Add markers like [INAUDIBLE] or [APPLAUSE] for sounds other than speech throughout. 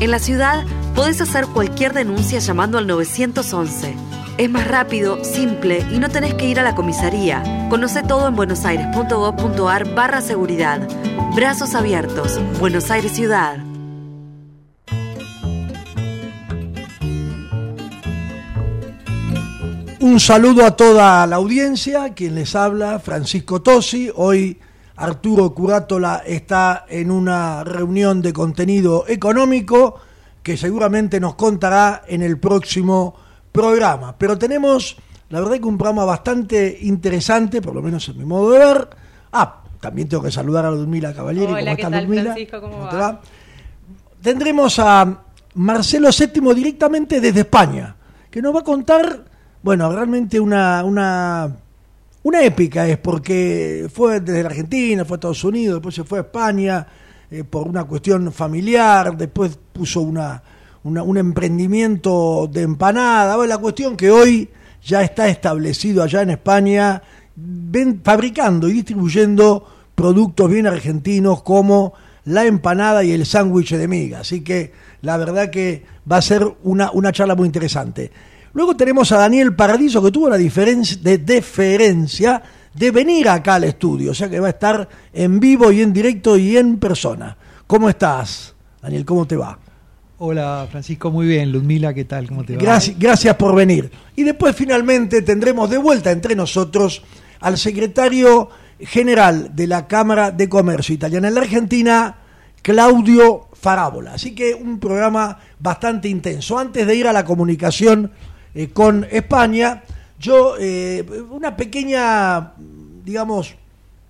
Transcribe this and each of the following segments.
En la ciudad podés hacer cualquier denuncia llamando al 911. Es más rápido, simple y no tenés que ir a la comisaría. Conoce todo en buenosaires.gov.ar barra seguridad. Brazos abiertos. Buenos Aires Ciudad. Un saludo a toda la audiencia, quien les habla, Francisco Tosi. Hoy Arturo Curátola está en una reunión de contenido económico que seguramente nos contará en el próximo programa. Pero tenemos, la verdad que un programa bastante interesante, por lo menos en mi modo de ver. Ah, también tengo que saludar a Ludmila Cavalieri. ¿Cómo está Francisco? ¿Cómo, va? Tendremos a Marcelo VII directamente desde España, que nos va a contar, bueno, realmente una, una una épica es porque fue desde la Argentina, fue a Estados Unidos, después se fue a España eh, por una cuestión familiar, después puso una, un emprendimiento de empanada. Bueno, la cuestión que hoy ya está establecido allá en España, fabricando y distribuyendo productos bien argentinos como la empanada y el sándwich de miga. Así que la verdad que va a ser una, una charla muy interesante. Luego tenemos a Daniel Paradiso que tuvo la diferencia de deferencia de venir acá al estudio, o sea que va a estar en vivo y en directo y en persona. ¿Cómo estás, Daniel? ¿Cómo te va? Hola Francisco, muy bien. Ludmila, ¿qué tal? ¿Cómo te va? Gracias, gracias por venir. Y después finalmente tendremos de vuelta entre nosotros al secretario general de la Cámara de Comercio Italiana en la Argentina, Claudio Farábola. Así que un programa bastante intenso. Antes de ir a la comunicación eh, con España. Yo, eh, una pequeña, digamos,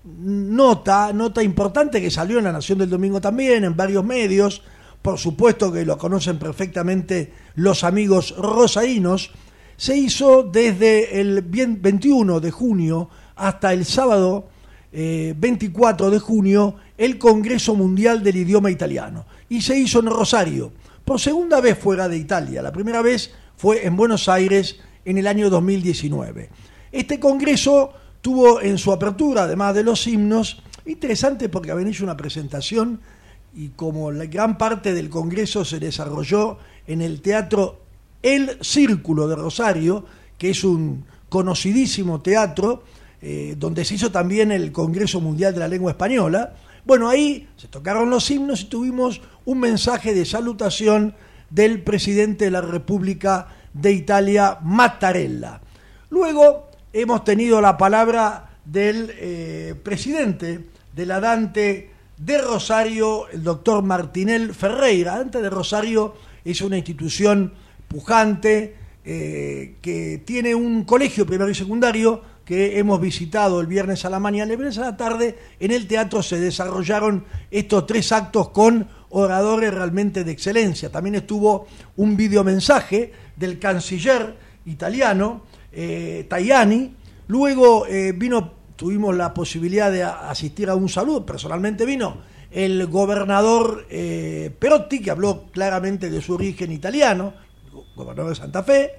nota, nota importante que salió en La Nación del Domingo también, en varios medios, por supuesto que lo conocen perfectamente los amigos rosarinos, se hizo desde el 21 de junio hasta el sábado 24 eh, de junio el Congreso Mundial del Idioma Italiano. Y se hizo en Rosario, por segunda vez fuera de Italia. La primera vez fue en Buenos Aires en el año 2019. Este congreso tuvo en su apertura, además de los himnos, interesante porque habían hecho una presentación y como la gran parte del congreso se desarrolló en el teatro El Círculo de Rosario, que es un conocidísimo teatro, eh, donde se hizo también el Congreso Mundial de la Lengua Española. Bueno, ahí se tocaron los himnos y tuvimos un mensaje de salutación del presidente de la República de Italia, Mattarella. Luego hemos tenido la palabra del eh, presidente de la Dante de Rosario, el doctor Martinel Ferreira. Dante de Rosario es una institución pujante eh, que tiene un colegio primario y secundario que hemos visitado el viernes a la mañana el viernes a la tarde, en el teatro se desarrollaron estos tres actos con oradores realmente de excelencia. También estuvo un videomensaje del canciller italiano, eh, Tajani. Luego eh, vino, tuvimos la posibilidad de asistir a un saludo, personalmente vino el gobernador eh, Perotti, que habló claramente de su origen italiano, gobernador de Santa Fe,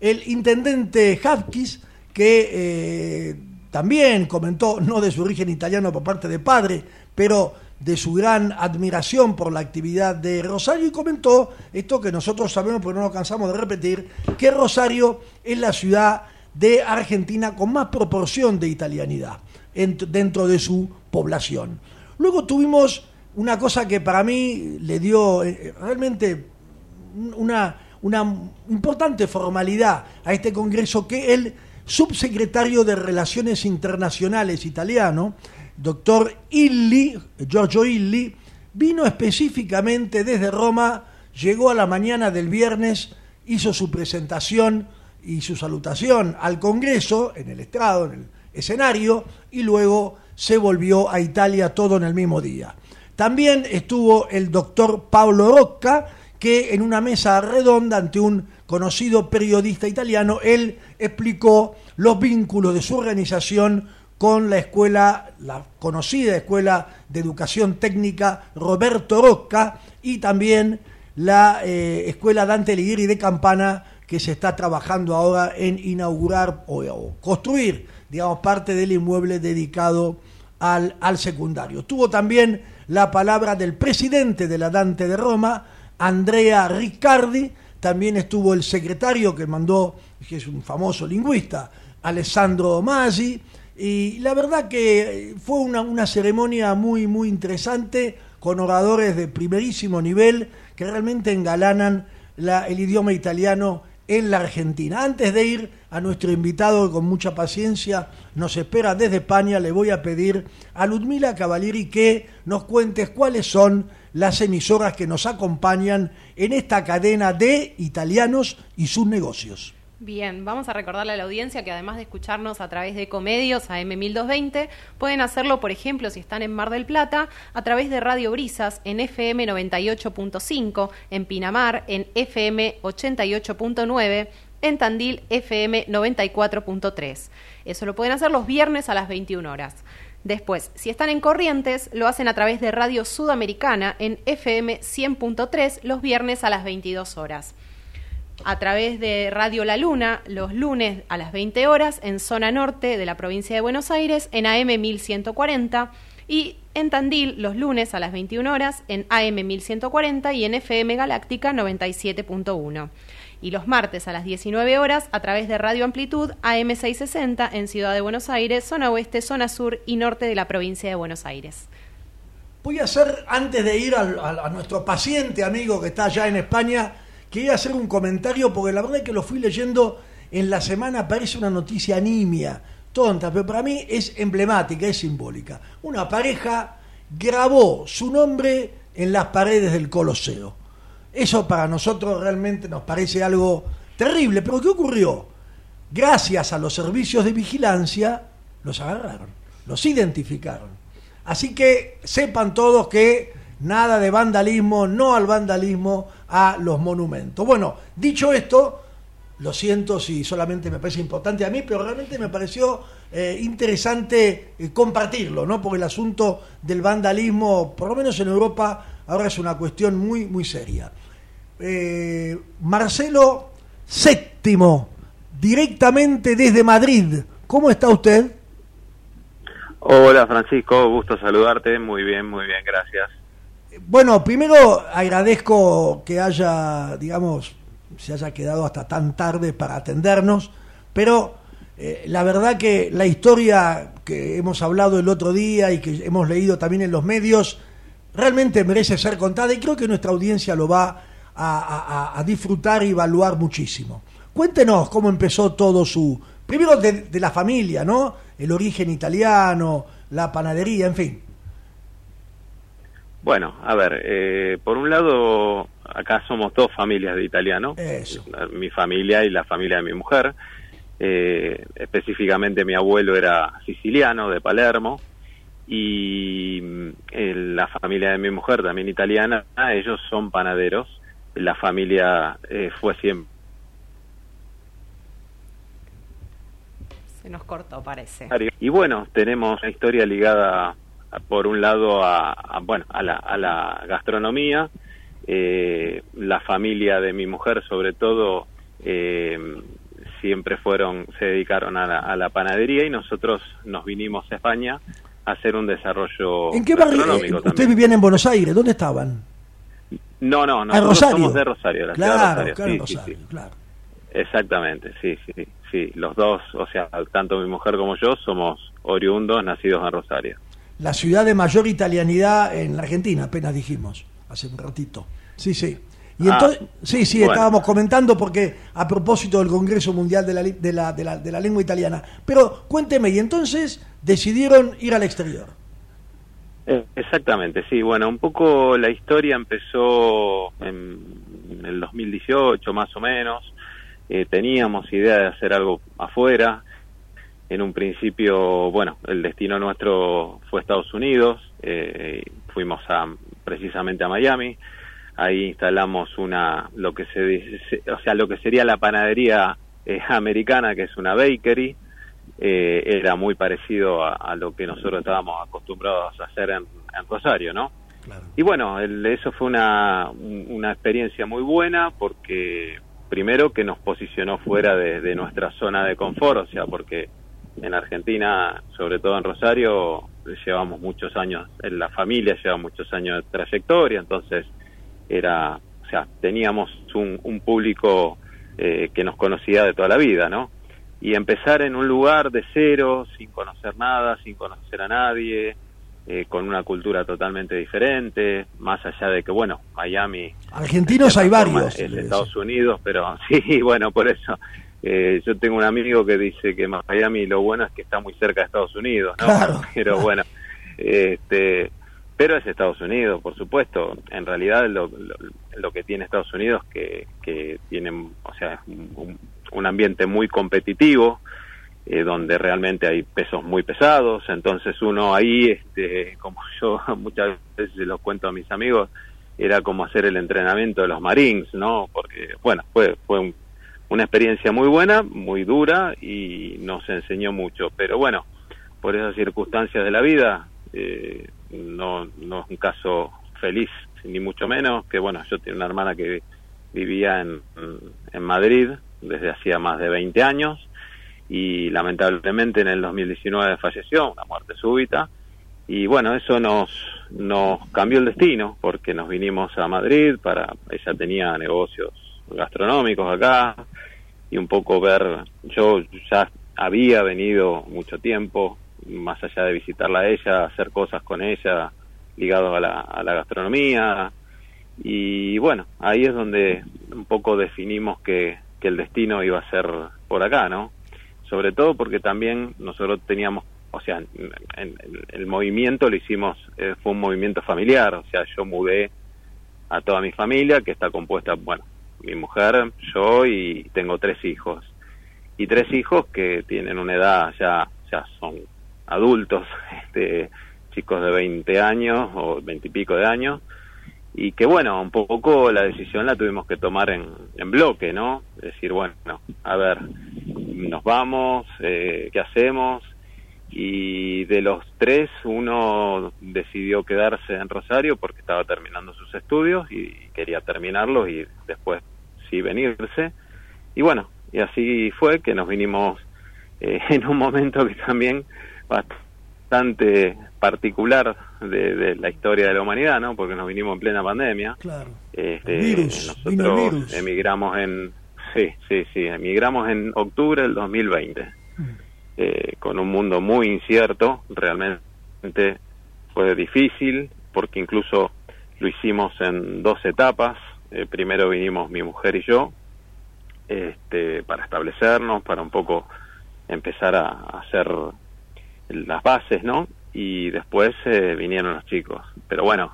el intendente Hapkis, que eh, también comentó, no de su origen italiano por parte de padre, pero de su gran admiración por la actividad de Rosario y comentó esto que nosotros sabemos, pero no nos cansamos de repetir, que Rosario es la ciudad de Argentina con más proporción de italianidad dentro de su población. Luego tuvimos una cosa que para mí le dio eh, realmente una, una importante formalidad a este Congreso que el subsecretario de Relaciones Internacionales italiano, doctor Illi, Giorgio Illi, vino específicamente desde Roma, llegó a la mañana del viernes, hizo su presentación y su salutación al Congreso, en el estrado, en el escenario, y luego se volvió a Italia todo en el mismo día. También estuvo el doctor Paolo Rocca, que en una mesa redonda ante un conocido periodista italiano, él explicó los vínculos de su organización con la escuela, la conocida Escuela de Educación Técnica Roberto Rocca y también la eh, Escuela Dante Alighieri de Campana que se está trabajando ahora en inaugurar o, construir, digamos, parte del inmueble dedicado al, al secundario. Tuvo también la palabra del presidente de la Dante de Roma, Andrea Riccardi, también estuvo el secretario que mandó, que es un famoso lingüista, Alessandro Masi, y la verdad que fue una, ceremonia muy, muy interesante, con oradores de primerísimo nivel que realmente engalanan el idioma italiano en la Argentina. Antes de ir a nuestro invitado, con mucha paciencia nos espera desde España, le voy a pedir a Ludmila Cavalieri que nos cuentes cuáles son las emisoras que nos acompañan en esta cadena de italianos y sus negocios. Bien, vamos a recordarle a la audiencia que además de escucharnos a través de Comedios a M1220, pueden hacerlo, por ejemplo, si están en Mar del Plata, a través de Radio Brisas en FM 98.5, en Pinamar en FM 88.9, en Tandil FM 94.3. Eso lo pueden hacer los viernes a las 21 horas. Después, si están en Corrientes, lo hacen a través de Radio Sudamericana en FM 100.3 los viernes a las 22 horas a través de Radio La Luna los lunes a las 20 horas en zona norte de la provincia de Buenos Aires en AM 1140 y en Tandil los lunes a las 21 horas en AM 1140 y en FM Galáctica 97.1 y los martes a las 19 horas a través de Radio Amplitud AM 660 en Ciudad de Buenos Aires, zona oeste, zona sur y norte de la provincia de Buenos Aires. Voy a hacer, antes de ir a nuestro paciente amigo que está allá en España, quería hacer un comentario porque la verdad es que lo fui leyendo en la semana, parece una noticia nimia, tonta, pero para mí es emblemática, es simbólica. Una pareja grabó su nombre en las paredes del Coloseo. Eso para nosotros realmente nos parece algo terrible, pero ¿qué ocurrió? Gracias a los servicios de vigilancia, los agarraron, los identificaron. Así que sepan todos que nada de vandalismo, no al vandalismo, a los monumentos. Bueno, dicho esto, lo siento si solamente me parece importante a mí, pero realmente me pareció eh, interesante eh, compartirlo, ¿no? Porque el asunto del vandalismo, por lo menos en Europa, ahora es una cuestión muy, muy seria. Eh, Marcelo Séptimo, directamente desde Madrid. ¿Cómo está usted? Hola Francisco, gusto saludarte. Muy bien, muy bien, gracias. Bueno, primero agradezco que haya, digamos, se haya quedado hasta tan tarde para atendernos, pero eh, la verdad que la historia que hemos hablado el otro día y que hemos leído también en los medios realmente merece ser contada y creo que nuestra audiencia lo va a, disfrutar y evaluar muchísimo. Cuéntenos cómo empezó todo su... Primero de, de la familia, ¿no? El origen italiano, la panadería, en fin. Bueno, a ver, eh, por un lado, acá somos dos familias de italianos, mi familia y la familia de mi mujer, eh, específicamente mi abuelo era siciliano, de Palermo, y mm, la familia de mi mujer, también italiana, ellos son panaderos. La familia eh, fue siempre Se nos cortó, parece. Y bueno, tenemos una historia ligada, por un lado, a, bueno, a la, a la gastronomía. Eh, la familia de mi mujer, sobre todo, eh, siempre fueron, se dedicaron a la, panadería y nosotros nos vinimos a España a hacer un desarrollo ¿En qué barrio? Eh, ¿Ustedes vivían en Buenos Aires? ¿Dónde estaban? No, no, no. Ah, Rosario. somos de Rosario, la claro, de Rosario. Rosario, claro. Exactamente, sí, sí, sí. Los dos, o sea, tanto mi mujer como yo somos oriundos nacidos en Rosario. La ciudad de mayor italianidad en la Argentina, apenas dijimos, hace un ratito. Sí, sí. Y ah, entonces, sí, sí, estábamos comentando porque a propósito del Congreso Mundial de la, de, la, de, la, de la Lengua Italiana. Pero cuénteme, y entonces decidieron ir al exterior. Eh, exactamente, sí. Bueno, un poco la historia empezó en el 2018 más o menos eh, teníamos idea de hacer algo afuera. En un principio, bueno, el destino nuestro fue Estados Unidos, eh, fuimos a, precisamente a Miami, ahí instalamos una, lo que se dice, o sea, lo que sería la panadería eh, americana, que es una bakery, era muy parecido a, lo que nosotros estábamos acostumbrados a hacer en, Rosario, ¿no? Y bueno, eso fue una, una experiencia muy buena porque primero que nos posicionó fuera de, nuestra zona de confort, o sea, porque en Argentina, sobre todo en Rosario, llevamos muchos años, en la familia lleva muchos años de trayectoria, entonces era, o sea, teníamos un, público eh, que nos conocía de toda la vida, ¿no? Y empezar en un lugar de cero, sin conocer nada, sin conocer a nadie, eh, con una cultura totalmente diferente, más allá de que, bueno, Miami... Argentinos hay varios. Es Estados Unidos, pero [LAUGHS] sí, bueno, por eso. Eh, yo tengo un amigo que dice que Miami lo bueno es que está muy cerca de Estados Unidos, ¿no? [LAUGHS] Pero bueno, este, pero es Estados Unidos, por supuesto. En realidad lo, lo, que tiene Estados Unidos que, que tiene, o sea, un, un ambiente muy competitivo, eh, donde realmente hay pesos muy pesados, entonces uno ahí, este, como [LAUGHS] yo muchas veces lo cuento a mis amigos, era como hacer el entrenamiento de los Marines, ¿no? Porque, bueno, fue, fue una experiencia muy buena, muy dura y nos enseñó mucho, pero bueno, por esas circunstancias de la vida, eh, no, no es un caso feliz, ni mucho menos, que bueno, yo tengo una hermana que vivía en, en Madrid desde hacía más de 20 años, y lamentablemente en el 2019 falleció, una muerte súbita. Y bueno, eso nos, nos cambió el destino porque nos vinimos a Madrid para, ella tenía negocios gastronómicos acá y un poco ver, yo ya había venido mucho tiempo, más allá de visitarla a ella, hacer cosas con ella ligado a la, a la gastronomía. Y bueno, ahí es donde un poco definimos que, el destino iba a ser por acá, ¿no? sobre todo porque también nosotros teníamos, o sea, en, el movimiento lo hicimos, eh, fue un movimiento familiar, o sea, yo mudé a toda mi familia, que está compuesta, bueno, mi mujer, yo y tengo tres hijos. Y tres hijos que tienen una edad, ya, ya son adultos, [LAUGHS] este, chicos de 20 años o 20 y pico de años, y que bueno, un poco la decisión la tuvimos que tomar en, en bloque, ¿no? Decir, bueno, a ver, nos vamos, eh, ¿qué hacemos? Y de los tres, uno decidió quedarse en Rosario porque estaba terminando sus estudios y quería terminarlos y después sí venirse. Y bueno, y así fue que nos vinimos eh, [LAUGHS] en un momento que también bastante particular de, la historia de la humanidad, ¿no? Porque nos vinimos en plena pandemia. Claro. Este, nosotros emigramos en Sí, sí, sí. Emigramos en octubre del 2020, mm. eh, con un mundo muy incierto. Realmente fue difícil, porque incluso lo hicimos en dos etapas. Eh, primero vinimos mi mujer y yo, este, para establecernos, para un poco empezar a, hacer las bases, ¿no? Y después eh, vinieron los chicos. Pero bueno,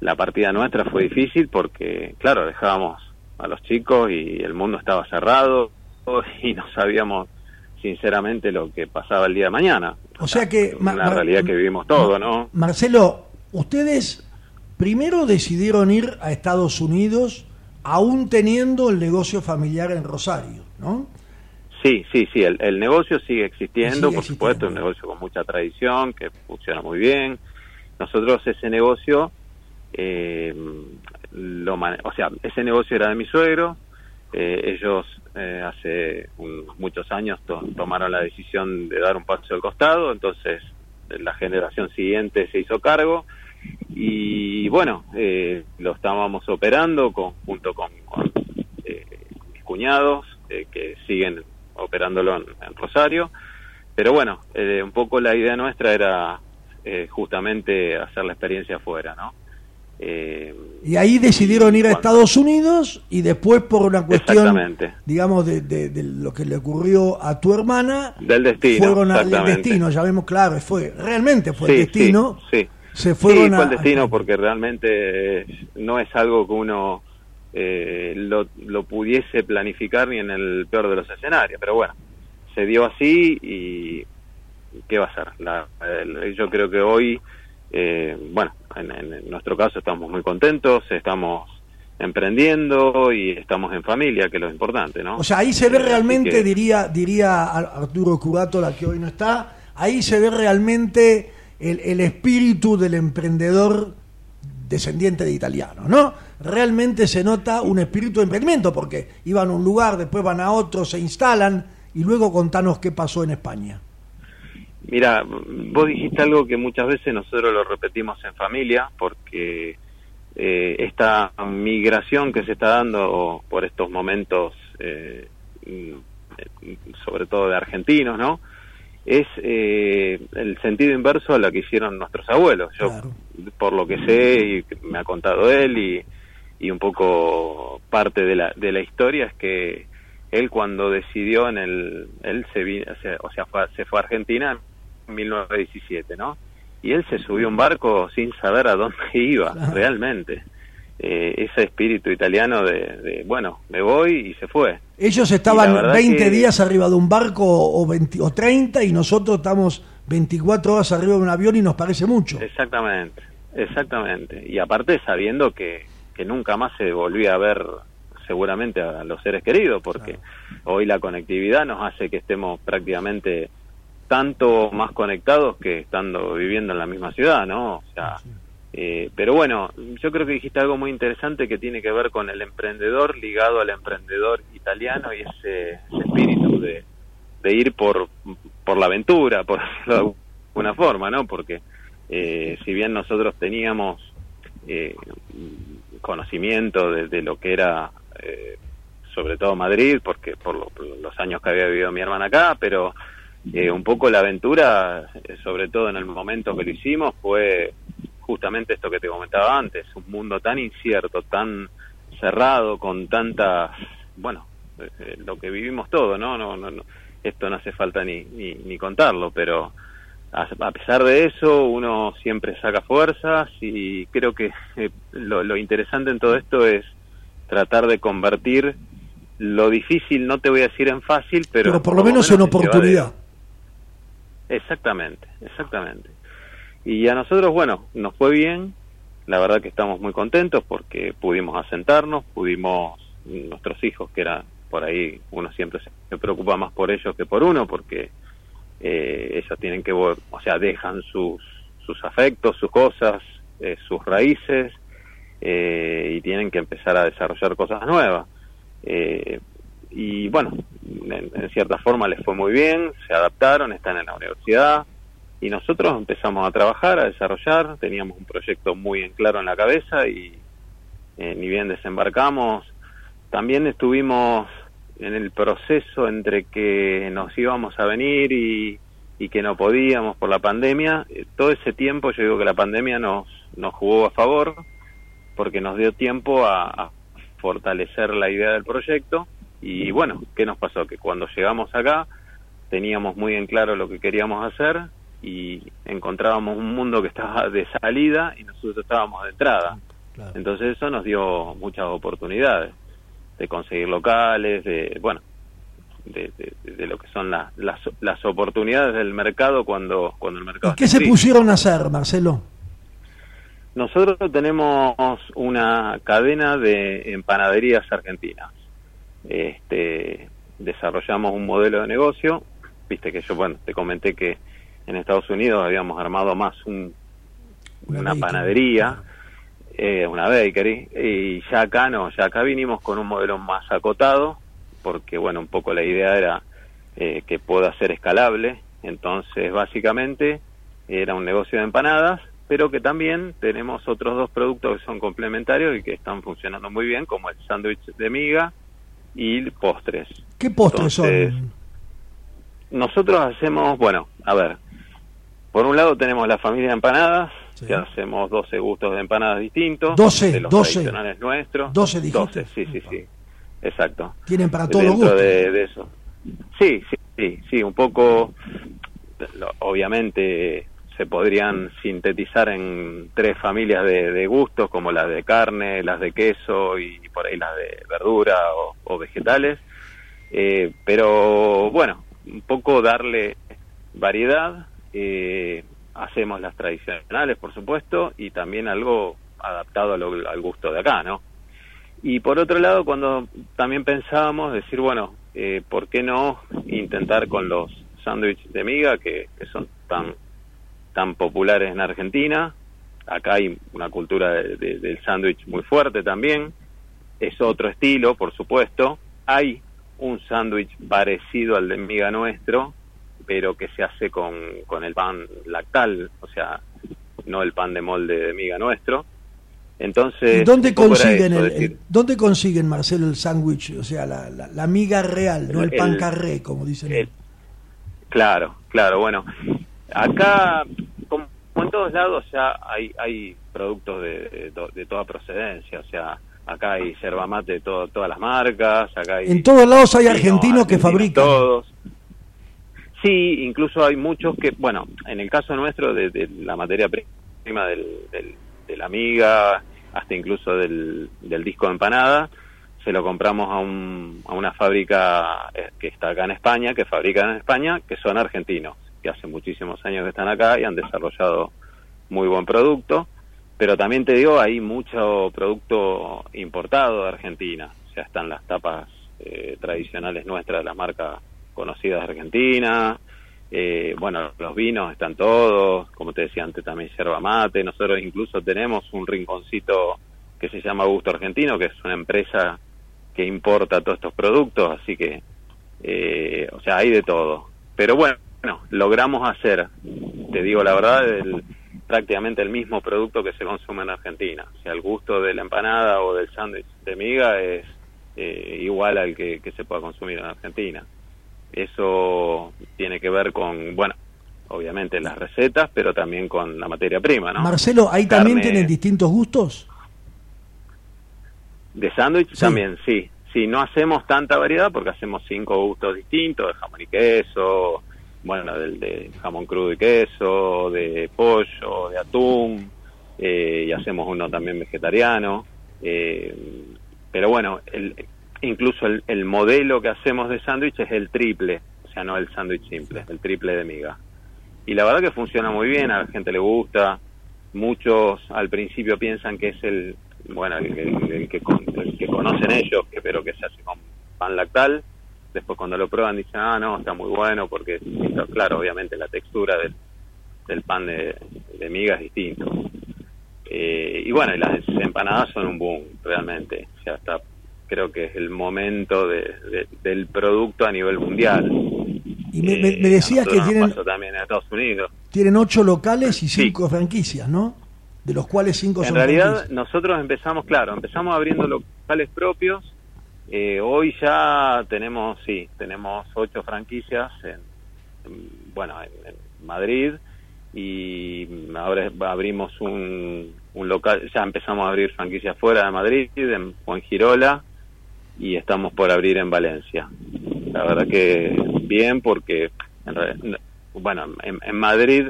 la partida nuestra fue difícil porque, claro, dejábamos a los chicos y el mundo estaba cerrado [LAUGHS] y no sabíamos sinceramente lo que pasaba el día de mañana. O sea que... Una realidad que vivimos todo, ¿no? Marcelo, ustedes primero decidieron ir a Estados Unidos aún teniendo el negocio familiar en Rosario, ¿no? Sí, sí, sí, el, negocio sigue existiendo, por supuesto, un negocio con mucha tradición, que funciona muy bien. Nosotros ese negocio, eh, lo o sea, ese negocio era de mi suegro, eh, ellos eh, hace muchos años tomaron la decisión de dar un paso al costado, entonces la generación siguiente se hizo cargo y bueno, eh, lo estábamos operando con, junto con, eh, mis cuñados que siguen operándolo en, Rosario, pero bueno, un poco la idea nuestra era justamente hacer la experiencia afuera, ¿no? Eh, y ahí decidieron ir a Estados Unidos y después por una cuestión, digamos, de, lo que le ocurrió a tu hermana, del destino, fueron al destino, ya vemos claro, fue realmente fue el destino. Sí, Se fueron fue el destino porque realmente no es algo que uno eh, lo, lo pudiese planificar ni en el peor de los escenarios, pero bueno, se dio así y ¿qué va a ser? La, yo creo que hoy, eh, bueno, en, nuestro caso estamos muy contentos, estamos emprendiendo y estamos en familia, que es lo importante, ¿no? O sea, ahí se ve eh, realmente, diría diría Arturo Curato, la que hoy no está, ahí se ve realmente el, el espíritu del emprendedor descendiente de italiano, ¿no? Realmente se nota un espíritu de emprendimiento, porque iban a un lugar, después van a otro, se instalan, y luego contanos qué pasó en España. Mira, vos dijiste algo que muchas veces nosotros lo repetimos en familia, porque eh, esta migración que se está dando por estos momentos, eh, sobre todo de argentinos, ¿no? Es eh, el sentido inverso a lo que hicieron nuestros abuelos. Yo, por lo que sé, y me ha contado él, y, y un poco parte de la, de la historia, es que él cuando decidió en el, él se, o sea, se fue a Argentina 1917, ¿no? Y él se subió a un barco sin saber a dónde [LAUGHS] iba, realmente. Eh, ese espíritu italiano de, bueno, me voy y se fue. Ellos estaban 20 días arriba de un barco o, 20, o 30 y nosotros estamos 24 horas arriba de un avión y nos parece mucho. Exactamente, exactamente. Y aparte sabiendo que, que nunca más se volvía a ver seguramente a los seres queridos, porque hoy la conectividad nos hace que estemos prácticamente tanto más conectados que estando viviendo en la misma ciudad, ¿no? O sea, eh, pero bueno, yo creo que dijiste algo muy interesante que tiene que ver con el emprendedor ligado al emprendedor italiano y ese, espíritu de, ir por, por la aventura, por decirlo [LAUGHS] de alguna forma, ¿no? Porque eh, si bien nosotros teníamos eh, conocimiento de, lo que era sobre todo Madrid, porque por, los años que había vivido mi hermana acá, pero eh, un poco la aventura, eh, sobre todo en el momento que lo hicimos, fue justamente esto que te comentaba antes, un mundo tan incierto, tan cerrado, con tantas, bueno, eh, lo que vivimos todo, ¿no? No, no, no esto no hace falta ni, ni, contarlo, pero a, pesar de eso uno siempre saca fuerzas y creo que lo, lo interesante en todo esto es tratar de convertir lo difícil, no te voy a decir en fácil, pero, pero por lo menos, en oportunidad. Exactamente, exactamente. Y a nosotros, bueno, nos fue bien, la verdad que estamos muy contentos porque pudimos asentarnos, pudimos, nuestros hijos, que eran por ahí, uno siempre se preocupa más por ellos que por uno, porque eh, ellos tienen que, o sea, dejan sus, sus afectos, sus cosas, eh, sus raíces, eh, y tienen que empezar a desarrollar cosas nuevas. Eh, y bueno, en, cierta forma les fue muy bien, se adaptaron, están en la universidad y nosotros empezamos a trabajar, a desarrollar, teníamos un proyecto muy en claro en la cabeza y eh, ni bien desembarcamos, también estuvimos en el proceso entre que nos íbamos a venir y, y que no podíamos por la pandemia, eh, todo ese tiempo yo digo que la pandemia nos, nos jugó a favor porque nos dio tiempo a fortalecer la idea del proyecto y bueno, ¿qué nos pasó? Que cuando llegamos acá teníamos muy en claro lo que queríamos hacer y encontrábamos un mundo que estaba de salida y nosotros estábamos de entrada. Entonces eso nos dio muchas oportunidades de conseguir locales, de, bueno, de, lo que son las, las oportunidades del mercado cuando, cuando el mercado... ¿Y qué se pusieron a hacer, Marcelo? Nosotros tenemos una cadena de empanaderías argentinas. Este, desarrollamos un modelo de negocio. Viste que yo, bueno, te comenté que en Estados Unidos habíamos armado más un, una, panadería, eh, una bakery, y ya acá no, ya acá vinimos con un modelo más acotado, porque, bueno, un poco la idea era eh, que pueda ser escalable. Entonces, básicamente, era un negocio de empanadas pero que también tenemos otros dos productos que son complementarios y que están funcionando muy bien, como el sándwich de miga y postres. ¿Qué postres son? Nosotros hacemos, bueno, a ver, por un lado tenemos la familia de empanadas, que hacemos 12 gustos de empanadas distintos. 12, de los 12. tradicionales nuestros. 12 dijiste. 12, sí, sí, sí. Exacto. Tienen para todos los gustos. De, de eso. Sí, sí, sí, sí, un poco, obviamente se podrían sintetizar en tres familias de, gustos, como las de carne, las de queso y por ahí las de verdura o, vegetales. Eh, pero bueno, un poco darle variedad. Eh, hacemos las tradicionales, por supuesto, y también algo adaptado al gusto de acá, ¿no? Y por otro lado, cuando también pensábamos decir, bueno, eh, ¿por qué no intentar con los sándwiches de miga, que son tan tan populares en Argentina. Acá hay una cultura del sándwich muy fuerte también. Es otro estilo, por supuesto. Hay un sándwich parecido al de miga nuestro, pero que se hace con, con el pan lactal, o sea, no el pan de molde de miga nuestro. Entonces, ¿dónde consiguen, el, ¿dónde consiguen, Marcelo, el sándwich? O sea, la, la, miga real, no el, pan carré, como dicen. claro, claro, bueno. Acá, como en todos lados, ya hay, hay productos de, de, toda procedencia, o sea, acá hay yerba mate de todas las marcas, acá hay... En todos lados hay argentinos que fabrican. Todos. Sí, incluso hay muchos que, bueno, en el caso nuestro, de, la materia prima del, de la amiga, hasta incluso del, del disco de empanada, se lo compramos a, un, a una fábrica eh, que está acá en España, que fabrica en España, que son argentinos que hace muchísimos años que están acá y han desarrollado muy buen producto, pero también te digo, hay mucho producto importado de Argentina, o sea, están las tapas eh, tradicionales nuestras de las marcas conocidas de Argentina, eh, bueno, los vinos están todos, como te decía antes también yerba mate, nosotros incluso tenemos un rinconcito que se llama Gusto Argentino, que es una empresa que importa todos estos productos, así que, eh, o sea, hay de todo. Pero bueno, logramos hacer, te digo la verdad, el, prácticamente el mismo producto que se consume en Argentina. O sea, el gusto de la empanada o del sándwich de miga es eh, igual al que, se pueda consumir en Argentina. Eso tiene que ver con, bueno, obviamente las recetas, pero también con la materia prima, ¿no? Marcelo, ¿ahí también tienen distintos gustos? De sándwich también, sí. Sí, no hacemos tanta variedad porque hacemos cinco gustos distintos, de jamón y queso, bueno, del de jamón crudo y queso, de pollo, de atún, eh, y hacemos uno también vegetariano. Eh, pero bueno, el, incluso el, modelo que hacemos de sándwich es el triple, o sea, no el sándwich simple, el triple de miga. Y la verdad que funciona muy bien, a la gente le gusta. Muchos al principio piensan que es el, bueno, el, que, que conocen ellos, que, pero que se hace con pan lactal después cuando lo prueban dicen, ah, no, está muy bueno, porque, claro, obviamente la textura del, del pan de, de miga es distinto. Eh, y bueno, y las empanadas son un boom, realmente. O sea, está, creo que es el momento de, del producto a nivel mundial. Y me, me, eh, decías que tienen, también en Estados Unidos. tienen ocho locales y cinco franquicias, ¿no? De los cuales cinco en son En realidad, nosotros empezamos, claro, empezamos abriendo locales propios eh, hoy ya tenemos, sí, tenemos ocho franquicias en, bueno, en, Madrid y ahora abrimos un, un, local, ya empezamos a abrir franquicias fuera de Madrid, en Girola y estamos por abrir en Valencia. La verdad que bien porque, bueno, en, Madrid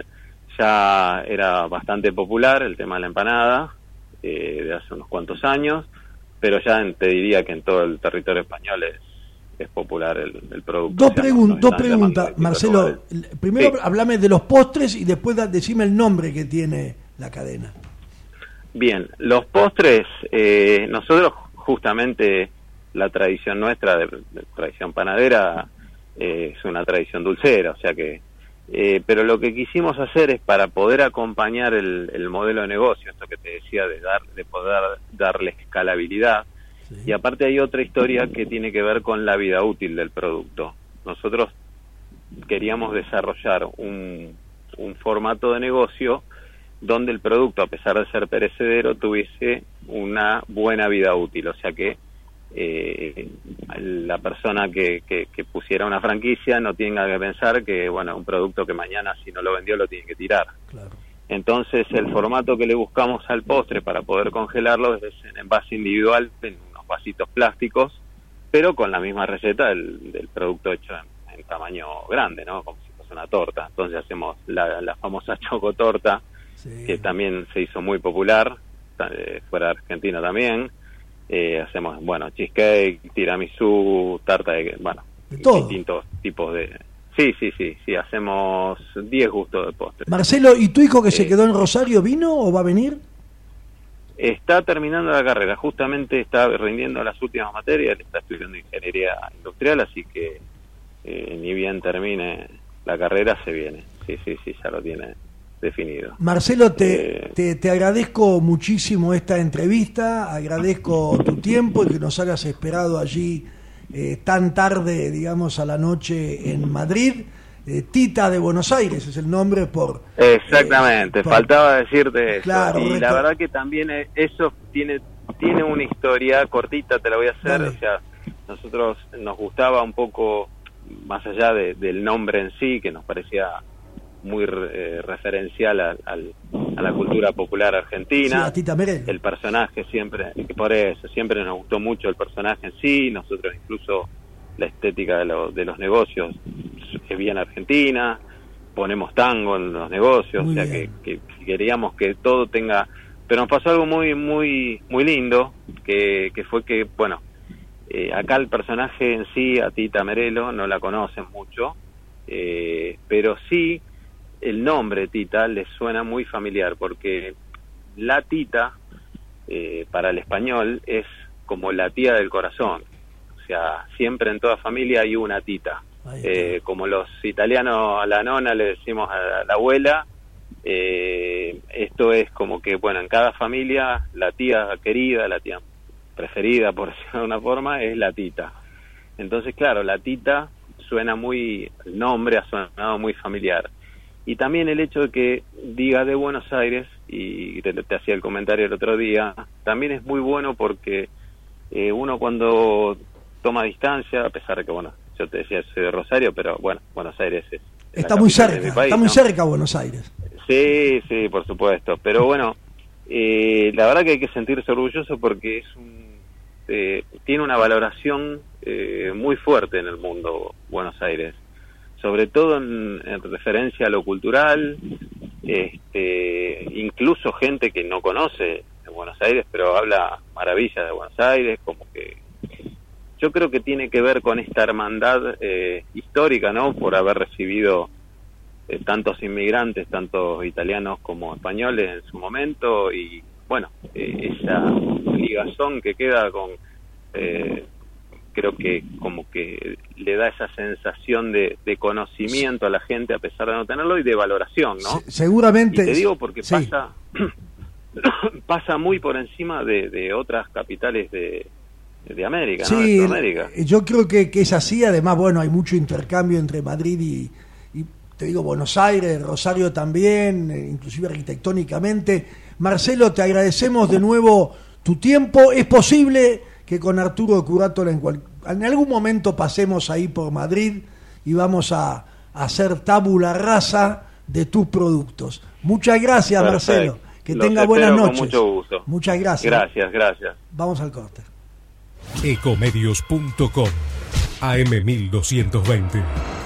ya era bastante popular el tema de la empanada eh, de hace unos cuantos años pero ya te diría que en todo el territorio español es, es popular el, producto. Dos, dos preguntas, Marcelo. Primero, hablame de los postres y después decime el nombre que tiene la cadena. Bien, los postres, eh, nosotros justamente la tradición nuestra de, tradición panadera eh, es una tradición dulcera, o sea que, eh, pero lo que quisimos hacer es para poder acompañar el, modelo de negocio, esto que te decía de dar, de poder darle escalabilidad, y aparte hay otra historia que tiene que ver con la vida útil del producto. Nosotros queríamos desarrollar un, un formato de negocio donde el producto, a pesar de ser perecedero, tuviese una buena vida útil. O sea que eh, la persona que, que, pusiera una franquicia no tenga que pensar que, bueno, un producto que mañana si no lo vendió lo tiene que tirar. Entonces, el formato que le buscamos al postre para poder congelarlo es en envase individual, en unos vasitos plásticos, pero con la misma receta del, producto hecho en, tamaño grande, ¿no? Como si fuese una torta. Entonces hacemos la, la famosa [LAUGHS] chocotorta, que también se hizo muy popular, eh, fuera de Argentina también. Eh, hacemos, bueno, cheesecake, tiramisú, tarta de, bueno, distintos tipos de... Sí, sí, sí, sí, hacemos 10 gustos de postre. Marcelo, ¿y tu hijo que se quedó en Rosario vino o va a venir? Está terminando la carrera, justamente está rindiendo las últimas materias, está estudiando ingeniería industrial, así que eh, ni bien termine la carrera se viene. Sí, sí, sí, ya lo tiene definido. Marcelo, te, eh, te, agradezco muchísimo esta entrevista, agradezco tu tiempo y que nos hayas esperado allí eh, tan tarde, digamos, a la noche en Madrid. Eh, Tita de Buenos Aires es el nombre por... Exactamente, faltaba decirte eso. y la verdad que también eso tiene, tiene una historia cortita, te la voy a hacer. O sea, nosotros nos gustaba un poco, más allá del nombre en sí, que nos parecía muy eh, referencial a, la cultura popular argentina. el personaje siempre, por eso, siempre nos gustó mucho el personaje en sí, nosotros incluso la estética de, de los negocios es bien argentina, ponemos tango en los negocios, o sea que, queríamos que todo tenga... Pero nos pasó algo muy, muy, muy lindo, que, que fue que, bueno, eh, acá el personaje en sí, a Tita Merelo, no la conocen mucho, eh, pero sí el nombre Tita les suena muy familiar porque la Tita eh, para el español es como la tía del corazón. O sea, siempre en toda familia hay una tita. Eh, como los italianos a la nona le decimos a la, abuela, eh, esto es como que, bueno, en cada familia la tía querida, la tía preferida, por [LAUGHS] decirlo de una forma, es la tita. Entonces, claro, la tita suena muy, el nombre ha sonado muy familiar y también el hecho de que diga de Buenos Aires, y te, hacía el comentario el otro día, también es muy bueno porque eh, uno cuando toma distancia, a pesar de que, bueno, yo te decía, soy de Rosario, pero bueno, Buenos Aires es... Está muy cerca, está muy cerca Buenos Aires. Sí, sí, por supuesto, pero bueno, eh, la verdad que hay que sentirse orgulloso porque es un, eh, tiene una valoración muy fuerte en el mundo Buenos Aires sobre todo en, referencia a lo cultural, este, incluso gente que no conoce Buenos Aires, pero habla maravillas de Buenos Aires, como que yo creo que tiene que ver con esta hermandad eh, histórica, ¿no? Por haber recibido eh, tantos inmigrantes, tanto italianos como españoles en su momento, y bueno, eh, esa ligazón que queda con creo que como que le da esa sensación de, conocimiento a la gente a pesar de no tenerlo y de valoración, ¿no? seguramente. te digo porque pasa [COUGHS] pasa muy por encima de, otras capitales de, de América, sí, yo creo que, que, es así, además, bueno, hay mucho intercambio entre Madrid y, y te digo, Buenos Aires, Rosario también, eh, inclusive arquitectónicamente. Marcelo, te agradecemos de nuevo tu tiempo. Es posible que con Arturo Curato en, en algún momento pasemos ahí por Madrid y vamos a, hacer tabula rasa de tus productos. Muchas gracias, Marcelo. Que tenga buenas noches. mucho gusto. Muchas gracias. Gracias, gracias. Vamos al corte. Ecomedios.com AM1220.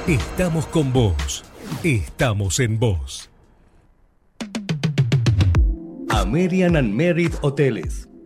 Estamos con vos. Estamos en vos. American and Merit Hoteles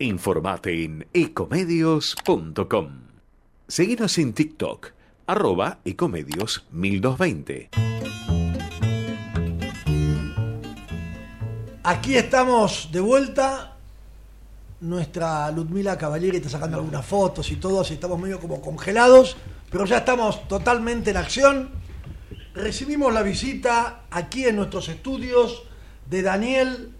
Informate en ecomedios.com. Seguinos en TikTok, arroba ecomedios 1220. Aquí estamos de vuelta. Nuestra Ludmila Cavalieri está sacando algunas fotos y todo, así estamos medio como congelados, pero ya estamos totalmente en acción. Recibimos la visita aquí en nuestros estudios de Daniel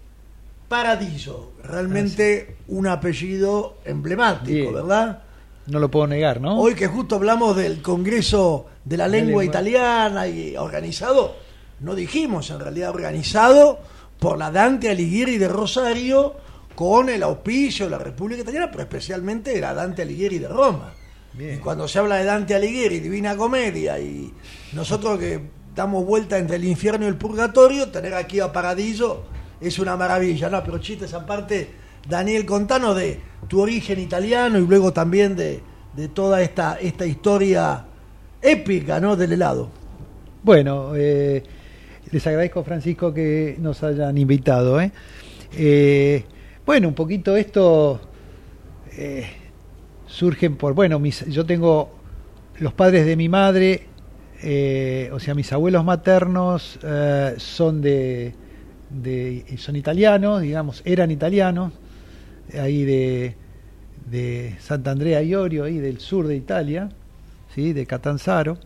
Paradiso. Realmente un apellido emblemático, Bien. ¿verdad? No lo puedo negar, ¿no? Hoy que justo hablamos del Congreso de la Lengua lengua. Italiana y organizado, no dijimos en realidad organizado por la Dante Alighieri de Rosario con el auspicio de la República Italiana, pero especialmente de la Dante Alighieri de Roma. Bien. Y cuando se habla de Dante Alighieri, Divina Comedia, y nosotros que damos vuelta entre el infierno y el purgatorio, tener aquí a Paradiso es una maravilla, ¿no? Pero chistes aparte, Daniel, contanos de tu origen italiano y luego también de, de toda esta, esta historia épica, ¿no? Del helado. Bueno, eh, les agradezco, Francisco, que nos hayan invitado. ¿eh? Eh, bueno, un poquito esto eh, surgen por, bueno, mis, yo tengo los padres de mi madre, eh, o sea, mis abuelos maternos son de, de, son italianos, digamos, eran italianos, ahí de, de Sant'Andrea Iorio, ahí del sur de Italia, ¿sí? de Catanzaro.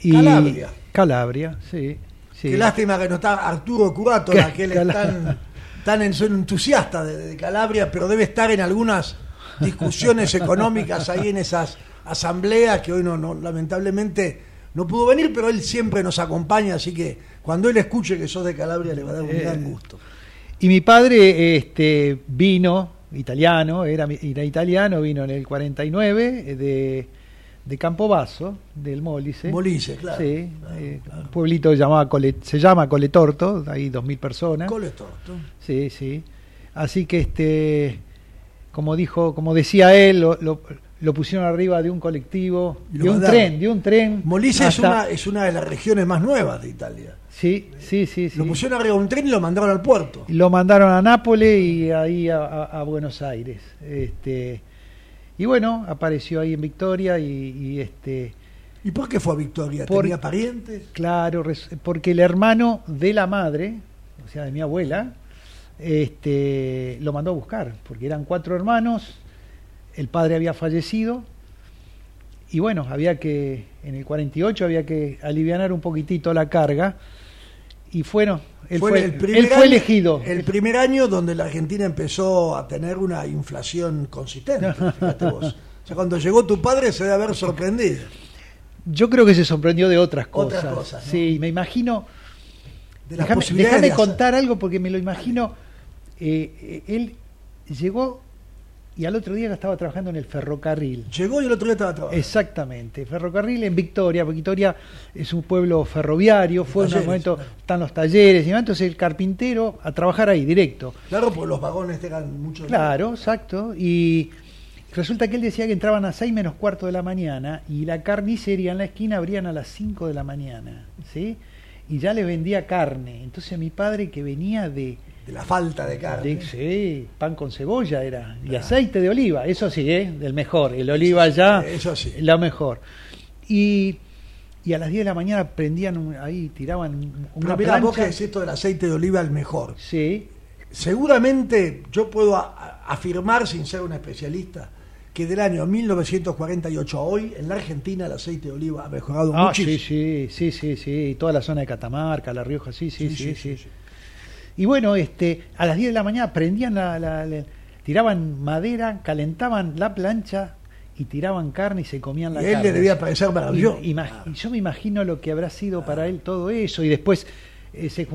Y Calabria. Calabria, sí. sí. Qué lástima que no está Arturo Curato, Ca- que él es tan, tan entusiasta de, de Calabria, pero debe estar en algunas discusiones económicas ahí en esas asambleas que hoy no, no lamentablemente no pudo venir, pero él siempre nos acompaña, así que cuando él escuche que sos de Calabria le va a dar un Eh, gran gusto. Y mi padre este, vino, italiano, era, era italiano, vino en el 49 eh, de, de Campobasso, del Molise. Molise, claro. Sí, Claro, eh, claro. un pueblito llamaba Cole- se llama Coletorto, hay 2.000 personas. Cole Torto. Sí, sí. Así que, este, como dijo, como decía él, lo, lo- lo pusieron arriba de un colectivo, lo de un mandaron. tren, de un tren. Molise es, una, es una de las regiones más nuevas de Italia. Sí, sí, sí, sí. Lo pusieron arriba de un tren y lo mandaron al puerto. Lo mandaron a Nápoles y ahí a, a- a Buenos Aires. Este, y bueno, apareció ahí en Victoria y, y, este, ¿Y por qué fue a Victoria? Por- ¿Tenía parientes? claro, porque el hermano de la madre, o sea, de mi abuela, este, lo mandó a buscar, porque eran cuatro hermanos, el padre había fallecido y bueno, había que, en el 48 había que alivianar un poquitito la carga y bueno, él fue, el primer él fue año- elegido. El primer año donde la Argentina empezó a tener una inflación consistente. [LAUGHS] fíjate vos. O sea, cuando llegó tu padre se debe haber sorprendido. Yo creo que se sorprendió de otras cosas. Otras cosas, ¿no? Sí, me imagino. De las Déjame, de contar algo porque me lo imagino. eh, eh, él llegó y al otro día estaba trabajando en el ferrocarril. Llegó y el otro día estaba trabajando. Exactamente, ferrocarril en Victoria, porque Victoria es un pueblo ferroviario, fue en un momento, claro. están los talleres, y entonces el carpintero a trabajar ahí, directo. Claro, porque los vagones eran mucho. Claro, exacto. Y resulta que él decía que entraban a 6 menos cuarto de la mañana y la carnicería en la esquina abrían a las 5 de la mañana, ¿sí? Y ya le vendía carne. Entonces mi padre que venía de, De la falta de carne. de- sí, pan con cebolla era y aceite de oliva, eso sí, ¿eh? del mejor, el oliva ya Eso sí. lo mejor. Y y a las 10 de la mañana prendían un- ahí, tiraban un- Pero una mirá, vos que decís esto del aceite de oliva el mejor. Sí, Seguramente yo puedo a- a- afirmar, sin ser un especialista, que del año 1948 a hoy, en la Argentina el aceite de oliva ha mejorado Ah, muchísimo. sí, sí, sí, sí, sí, toda la zona de Catamarca, La Rioja, sí, sí, Sí, sí, sí, sí. sí, sí. Y bueno, este, a las 10 de la mañana prendían la, la- la- tiraban madera, calentaban la plancha y tiraban carne y se comían la Y él carne. le debía parecer maravilloso. Y- imag- y yo me imagino lo que habrá sido para él todo eso y después eh, se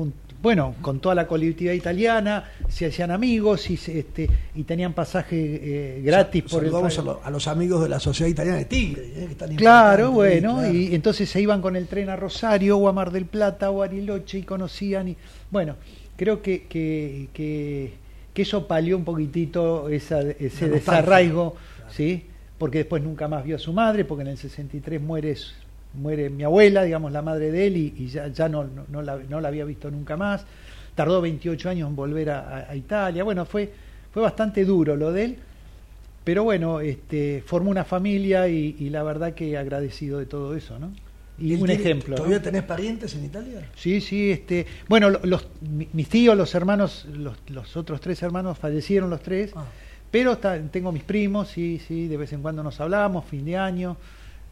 bueno, con toda la colectividad italiana, se hacían amigos y, se- este, y tenían pasaje eh, gratis por el Saludamos país. a, lo- a los amigos de la Sociedad Italiana de Tigre. eh, que están Claro, bueno, claro. y entonces se iban con el tren a Rosario o a Mar del Plata o a Ariloche y conocían y bueno, creo que, que, que, que eso palió un poquitito esa, ese desarraigo, ¿sí? Porque después nunca más vio a su madre, porque en el 63 muere, muere mi abuela, digamos, la madre de él, y, y ya, ya no, no, no la, no la había visto nunca más. Tardó 28 años en volver a Italia. Bueno, fue, fue bastante duro lo de él. Pero bueno, este, formó una familia y, y la verdad que agradecido de todo eso, ¿no? Y ¿Él un tiene- ejemplo. ¿Todavía tenés parientes en Italia? Sí, sí, este, bueno, lo- los, mi- mis tíos, los hermanos, los, los otros tres hermanos fallecieron los tres, Ah. pero está- tengo mis primos, sí, sí, de vez en cuando nos hablamos, fin de año,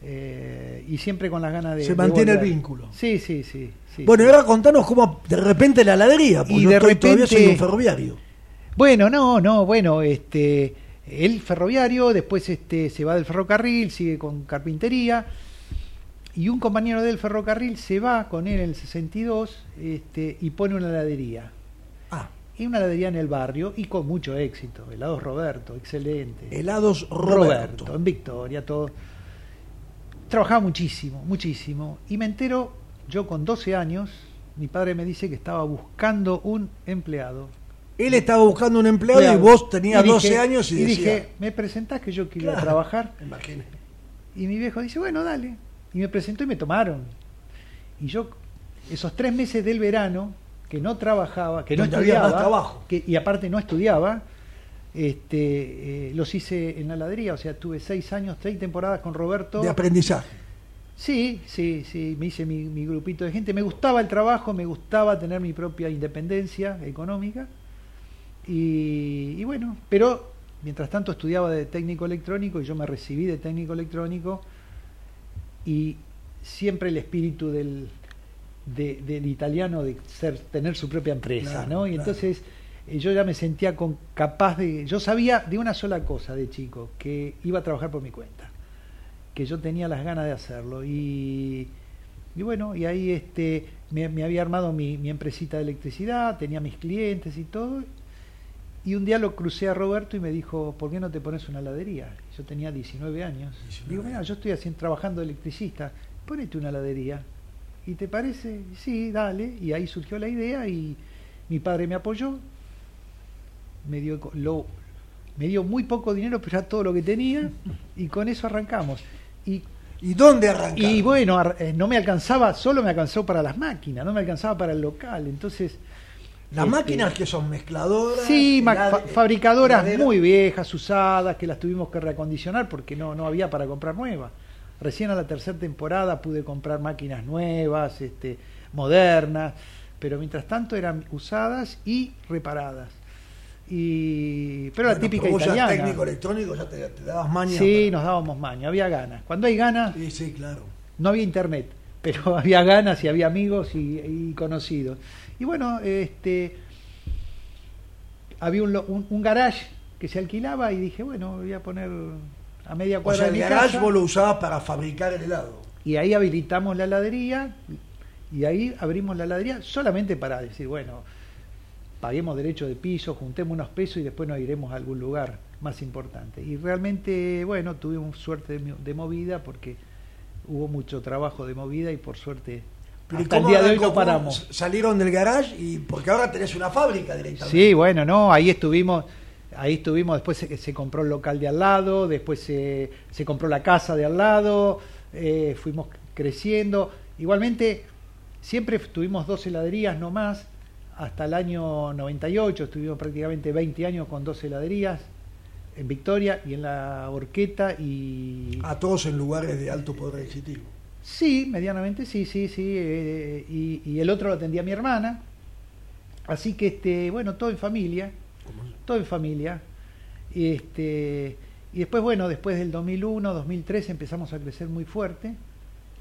eh, y siempre con las ganas de... Se de mantiene el vínculo. Sí, sí, sí. sí, bueno, sí. y ahora contanos cómo de repente la heladería, porque Y yo de estoy- todavía repente- soy un ferroviario. Bueno, no, no, bueno, este, el ferroviario, después este, se va del ferrocarril, sigue con carpintería, y un compañero del ferrocarril se va con él en el 62 este, y pone una heladería. Ah, Y una heladería en el barrio y con mucho éxito. Helados Roberto, excelente. helados Roberto. en Victoria, todo. Trabajaba muchísimo, muchísimo. Y me entero, yo con 12 años, mi padre me dice que estaba buscando un empleado. Él estaba buscando un empleado y vos tenías Y dije- 12 años y, y decía, dije, ¿me presentás que yo quiero Claro. trabajar? Imagínate. Y mi viejo dice, bueno, dale. Y me presentó y me tomaron. Y yo, esos tres meses del verano, que no trabajaba, que no Donde había más estudiaba, trabajo. que- y aparte no estudiaba, este, eh, los hice en la heladería. O sea, tuve seis años, seis temporadas con Roberto. De aprendizaje. Sí, sí, sí, me hice mi, mi grupito de gente. Me gustaba el trabajo, me gustaba tener mi propia independencia económica. Y, y bueno, pero mientras tanto estudiaba de técnico electrónico y yo me recibí de técnico electrónico y siempre el espíritu del, de- del italiano de ser, tener su propia empresa, Claro, ¿no? Y claro. entonces eh, yo ya me sentía con, capaz de... Yo sabía de una sola cosa de chico, que iba a trabajar por mi cuenta que yo tenía las ganas de hacerlo y, y bueno y ahí este me, me había armado mi, mi empresita de electricidad tenía mis clientes y todo y un día lo crucé a Roberto y me dijo ¿por qué no te pones una heladería? yo tenía 19 años 19 digo mira yo estoy haciendo, trabajando electricista ponete una heladería ¿y te parece? sí dale y ahí surgió la idea y mi padre me apoyó me dio lo, me dio muy poco dinero pero era todo lo que tenía y con eso arrancamos y ¿Y dónde arrancaron? y bueno, eh, no me alcanzaba, solo me alcanzó para las máquinas, no me alcanzaba para el local. Entonces. Las este, máquinas que son mezcladoras. Sí, fabricadoras muy viejas, usadas, que las tuvimos que reacondicionar porque no, no había para comprar nuevas. Recién a la tercera temporada pude comprar máquinas nuevas, este, modernas, pero mientras tanto eran usadas y reparadas. Y, pero la típica pero vos ya italiana. técnico electrónico ya te, te dabas maña. Sí, para- nos dábamos maña, había ganas. Cuando hay ganas, Sí, sí, claro. no había internet, [LAUGHS] pero había ganas y había amigos y, y conocidos. Y bueno, este había un, un, un garage que se alquilaba y dije, bueno, voy a poner a media O cuadra sea, de el garage casa. vos lo usabas para fabricar el helado. Y ahí habilitamos la heladería y ahí abrimos la heladería solamente para decir, bueno, paguemos derecho de piso, juntemos unos pesos y después nos iremos a algún lugar más importante. Y realmente, bueno, tuvimos suerte de movida porque hubo mucho trabajo de movida y por suerte Pero ¿y hasta el día de hoy no ¿Cómo paramos. Salieron del garage y porque ahora tenés una fábrica directamente. Sí, bueno, no, ahí estuvimos, ahí estuvimos, después se, se compró el local de al lado, después se, se compró la casa de al lado, eh, fuimos creciendo. Igualmente, siempre tuvimos dos heladerías no más, hasta el año 98, estuvimos prácticamente 20 años con dos heladerías en Victoria y en la Horqueta y... A todos en lugares de alto poder adquisitivo. Sí, medianamente, sí, sí, sí. eh, y, y el otro lo atendía mi hermana. Así que, este, bueno, todo en familia. Todo en familia. Y, este, y después, bueno, después del 2001, 2003 empezamos a crecer muy fuerte.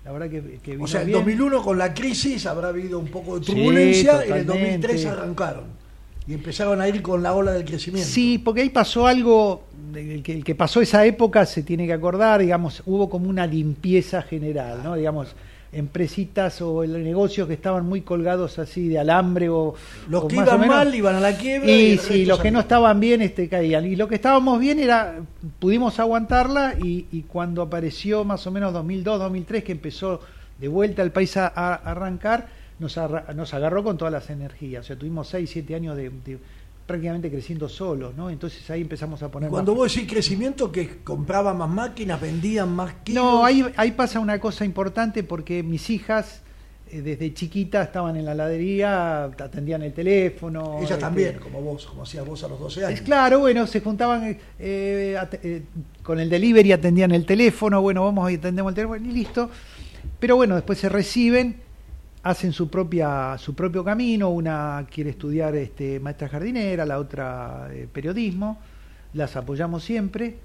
La verdad que, que vino O sea, en bien. 2001 con la crisis habrá habido un poco de Sí, turbulencia y en el totalmente. 2003 arrancaron. Y empezaron a ir con la ola del crecimiento. Sí, porque ahí pasó algo, el que, el que pasó esa época se tiene que acordar, digamos, hubo como una limpieza general, ¿no? Digamos, empresitas o negocios que estaban muy colgados así de alambre o los o que más o iban menos. mal iban a la quiebra y sí, los que no estaban bien este caían y lo que estábamos bien era pudimos aguantarla y, y cuando apareció más o menos 2002 2003 que empezó de vuelta el país a, a arrancar nos, nos agarró con todas las energías o sea tuvimos 6 7 años de, de prácticamente creciendo solos no entonces ahí empezamos a poner Cuando más- vos decís crecimiento, que compraban más máquinas, vendían más kilos. no, ahí, ahí pasa una cosa importante porque mis hijas eh, desde chiquita estaban en la heladería, atendían el teléfono. Ellas este, también, como vos, como hacías vos a los 12 años. es claro, bueno, se juntaban eh, eh, con el delivery, atendían el teléfono, bueno, vamos y atendemos el teléfono y listo. Pero bueno, después se reciben, hacen su propia su propio camino, una quiere estudiar este maestra jardinera, la otra eh, periodismo, las apoyamos siempre,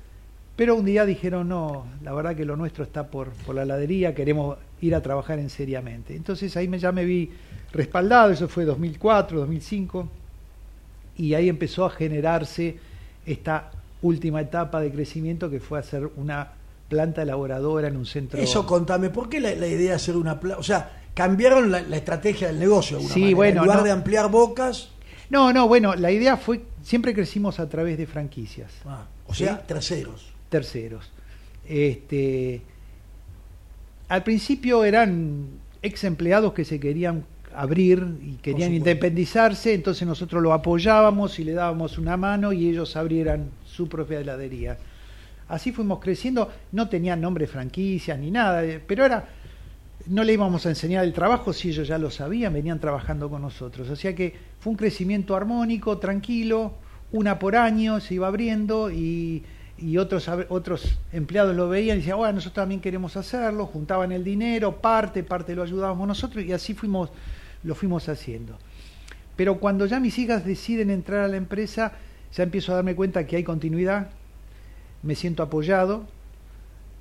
pero un día dijeron, no, la verdad que lo nuestro está por, por la heladería, queremos ir a trabajar en seriamente. Entonces ahí me, ya me vi respaldado, eso fue 2004, 2005, y ahí empezó a generarse esta última etapa de crecimiento que fue hacer una planta elaboradora en un centro. Eso contame, ¿por qué la, la idea de hacer una planta? O sea, cambiaron la, la estrategia del negocio de alguna Sí, manera. bueno, En lugar no. de ampliar bocas, No, no, bueno, la idea fue, siempre crecimos a través de franquicias, ah, o sea, terceros. terceros. Este, al principio eran ex empleados que se querían abrir y querían independizarse, entonces nosotros lo apoyábamos y le dábamos una mano y ellos abrieran su propia heladería. Así fuimos creciendo, no tenían nombre franquicias ni nada, eh, pero era no le íbamos a enseñar el trabajo si ellos ya lo sabían, venían trabajando con nosotros. O sea que fue un crecimiento armónico, tranquilo, una por año se iba abriendo y, otros, otros empleados lo veían y decían, bueno, nosotros también queremos hacerlo, juntaban el dinero, parte, parte lo ayudábamos nosotros y así fuimos, lo fuimos haciendo. Pero cuando ya mis hijas deciden entrar a la empresa, ya empiezo a darme cuenta que hay continuidad, me siento apoyado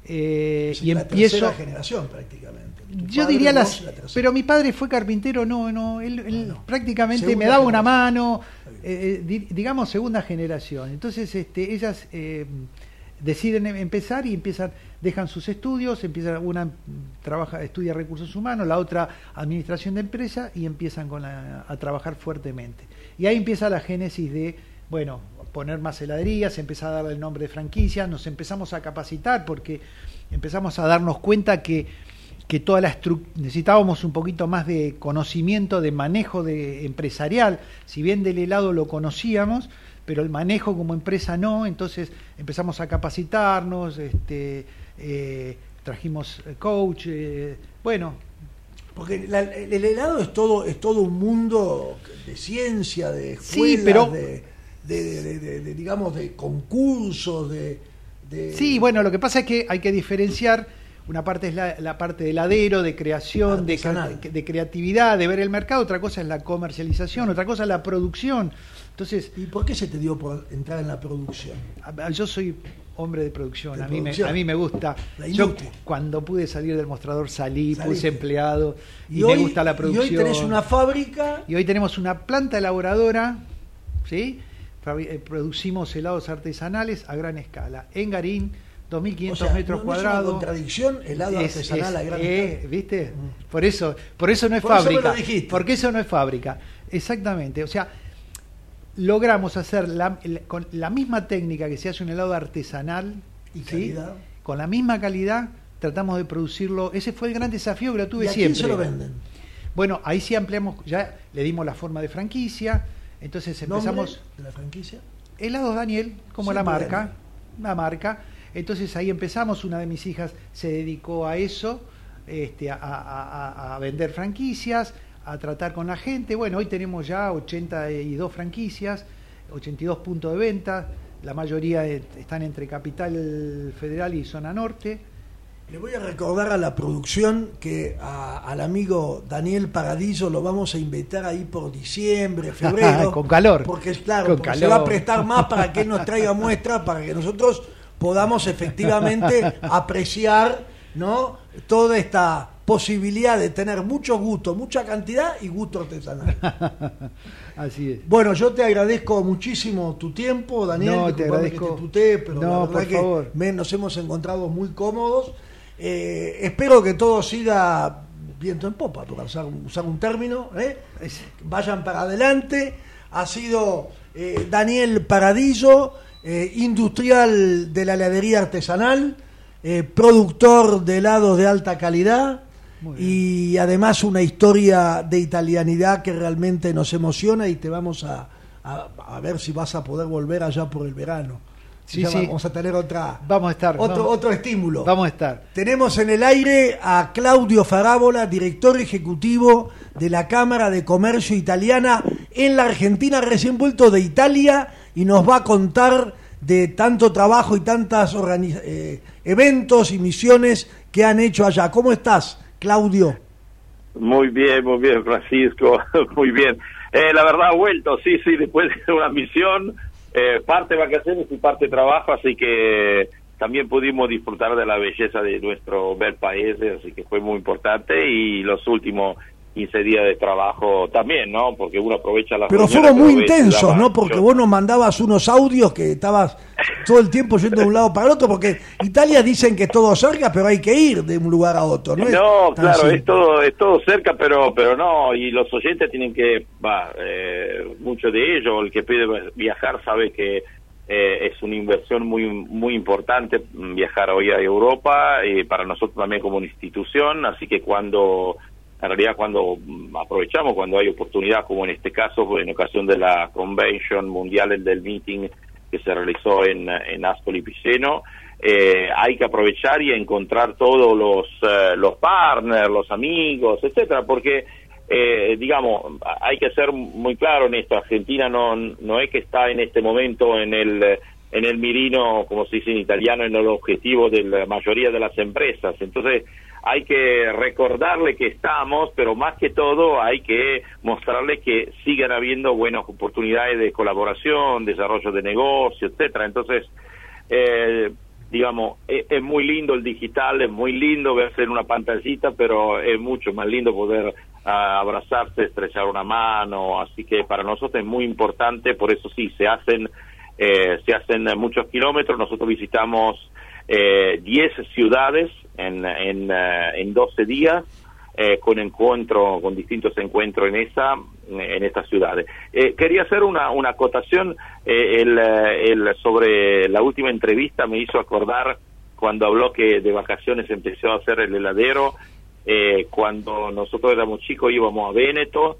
eh, Es y la empiezo... tercera generación prácticamente. Tu Yo diría las, la pero mi padre fue carpintero, no, no, él, él no. prácticamente Segunda me daba una mano, eh, eh, di- digamos segunda generación. Entonces, este, ellas eh, deciden em- empezar y empiezan, dejan sus estudios, empiezan una trabaja, estudia recursos humanos, la otra administración de empresa y empiezan con la- a trabajar fuertemente. Y ahí empieza la génesis de, bueno, poner más heladerías, empezar a darle el nombre de franquicia, nos empezamos a capacitar porque empezamos a darnos cuenta que que toda la necesitábamos un poquito más de conocimiento de manejo de empresarial, si bien del helado lo conocíamos, pero el manejo como empresa no, entonces empezamos a capacitarnos, este, eh, trajimos eh, coach, eh, bueno, Porque la- el helado es todo, es todo un mundo de ciencia, de Sí, escuelas, pero- de, de- de- digamos, de concursos, de, Sí, bueno, lo que pasa es que hay que diferenciar. Una parte es la, la parte de heladero, de creación, de, cre- de creatividad, de ver el mercado. Otra cosa es la comercialización, otra cosa es la producción. Entonces, ¿Y por qué se te dio por entrar en la producción? yo soy hombre de producción. De a, mí producción. Me, a mí me gusta. La Yo industria. cuando pude salir del mostrador salí, Saliste. puse empleado y, Y, me gusta la y producción. hoy tenés una fábrica Y hoy tenemos una planta elaboradora, ¿sí? Eh, Producimos helados artesanales a gran escala. En Garín, 2.500 o sea, metros no- no es cuadrados. una contradicción, helado Es- artesanal es- a gran eh, escala. ¿Viste? Por eso, por eso no es Por eso fábrica. lo dijiste. porque eso no es fábrica. Exactamente. O sea, logramos hacer la, con la misma técnica que se hace un helado artesanal Y ¿sí? calidad. con la misma calidad tratamos de producirlo ese fue el gran desafío que lo tuve ¿Y a quién siempre se lo venden? bueno ahí sí ampliamos ya le dimos la forma de franquicia entonces empezamos ¿Nombre de la franquicia? helados Daniel como la marca Daniel. la marca entonces ahí empezamos una de mis hijas se dedicó a eso este, a, a- a- a vender franquicias a tratar con la gente bueno hoy tenemos ya 82 franquicias 82 puntos de venta la mayoría están entre Capital Federal y Zona Norte Le voy a recordar a la producción que a- al amigo Daniel Paradiso lo vamos a invitar ahí por diciembre, [LAUGHS] febrero. Con calor. Porque es claro, Con porque se va a prestar más para que él nos [LAUGHS] traiga muestras, para que nosotros podamos efectivamente apreciar ¿no? toda esta posibilidad de tener mucho gusto, mucha cantidad y gusto artesanal. [LAUGHS] así es Bueno, yo te agradezco muchísimo tu tiempo, Daniel. No, te agradezco. Que te pero No, la verdad por que favor. me- nos hemos encontrado muy cómodos. Eh, espero que todo siga viento en popa, para usar, usar un término, ¿eh? vayan para adelante. Ha sido eh, Daniel Paradillo, eh, industrial de la heladería artesanal, productor de helados de alta calidad y además una historia de italianidad que realmente nos emociona y te vamos a, a- a ver si vas a poder volver allá por el verano. Sí, sí. Vamos a tener otra, Vamos a estar. otro, vamos, otro estímulo. vamos a estar. Tenemos en el aire a Claudio Farábola, director ejecutivo de la Cámara de Comercio Italiana en la Argentina, recién vuelto de Italia, y nos va a contar de tanto trabajo y tantos eventos y misiones que han hecho allá. ¿Cómo estás, Claudio? Muy bien, muy bien, Francisco, [LAUGHS] muy bien. Eh, la verdad, ha vuelto, sí, sí, después de una misión, eh, parte vacaciones y parte trabajo, así que también pudimos disfrutar de la belleza de nuestro bel país, así que fue muy importante. Y los últimos 15 días de trabajo también, ¿no? Porque uno aprovecha las Pero fueron muy intensos, ¿no? Porque vos nos mandabas unos audios que estabas todo el tiempo yendo de un lado para el otro, porque Italia dicen que es todo cerca, pero hay que ir de un lugar a otro, ¿no? No, claro, simple. es todo, es todo cerca, pero, pero no, y los oyentes tienen que, va, eh, muchos de ellos, el que pide viajar sabe que eh, es una inversión muy, muy importante viajar hoy a Europa, eh, para nosotros también como una institución, así que cuando, en realidad cuando mm, aprovechamos, cuando hay oportunidad, como en este caso, en ocasión de la Convention Mundial del Meeting que se realizó en, en Ascoli Piceno, eh, hay que aprovechar y encontrar todos los, eh, los partners, los amigos, etcétera, porque eh, digamos, hay que ser muy claro en esto, Argentina no, no es que está en este momento en el en el mirino, como se dice en italiano, en el objetivo de la mayoría de las empresas. Entonces, hay que recordarle que estamos, pero más que todo hay que mostrarle que siguen habiendo buenas oportunidades de colaboración, desarrollo de negocio, etcétera. Entonces, eh, digamos, es, es muy lindo el digital, es muy lindo verse en una pantallita, pero es mucho más lindo poder ah, abrazarse, estrechar una mano, así que para nosotros es muy importante, por eso sí, se hacen, eh, se hacen muchos kilómetros, nosotros visitamos eh, 10 ciudades en, en, eh, en 12 días, eh, con encuentro, con distintos encuentros en esa, en estas ciudades. Eh, quería hacer una, una acotación eh, el, eh, el, sobre la última entrevista me hizo acordar cuando habló que de vacaciones empezó a hacer el heladero, eh, cuando nosotros éramos chicos íbamos a Véneto,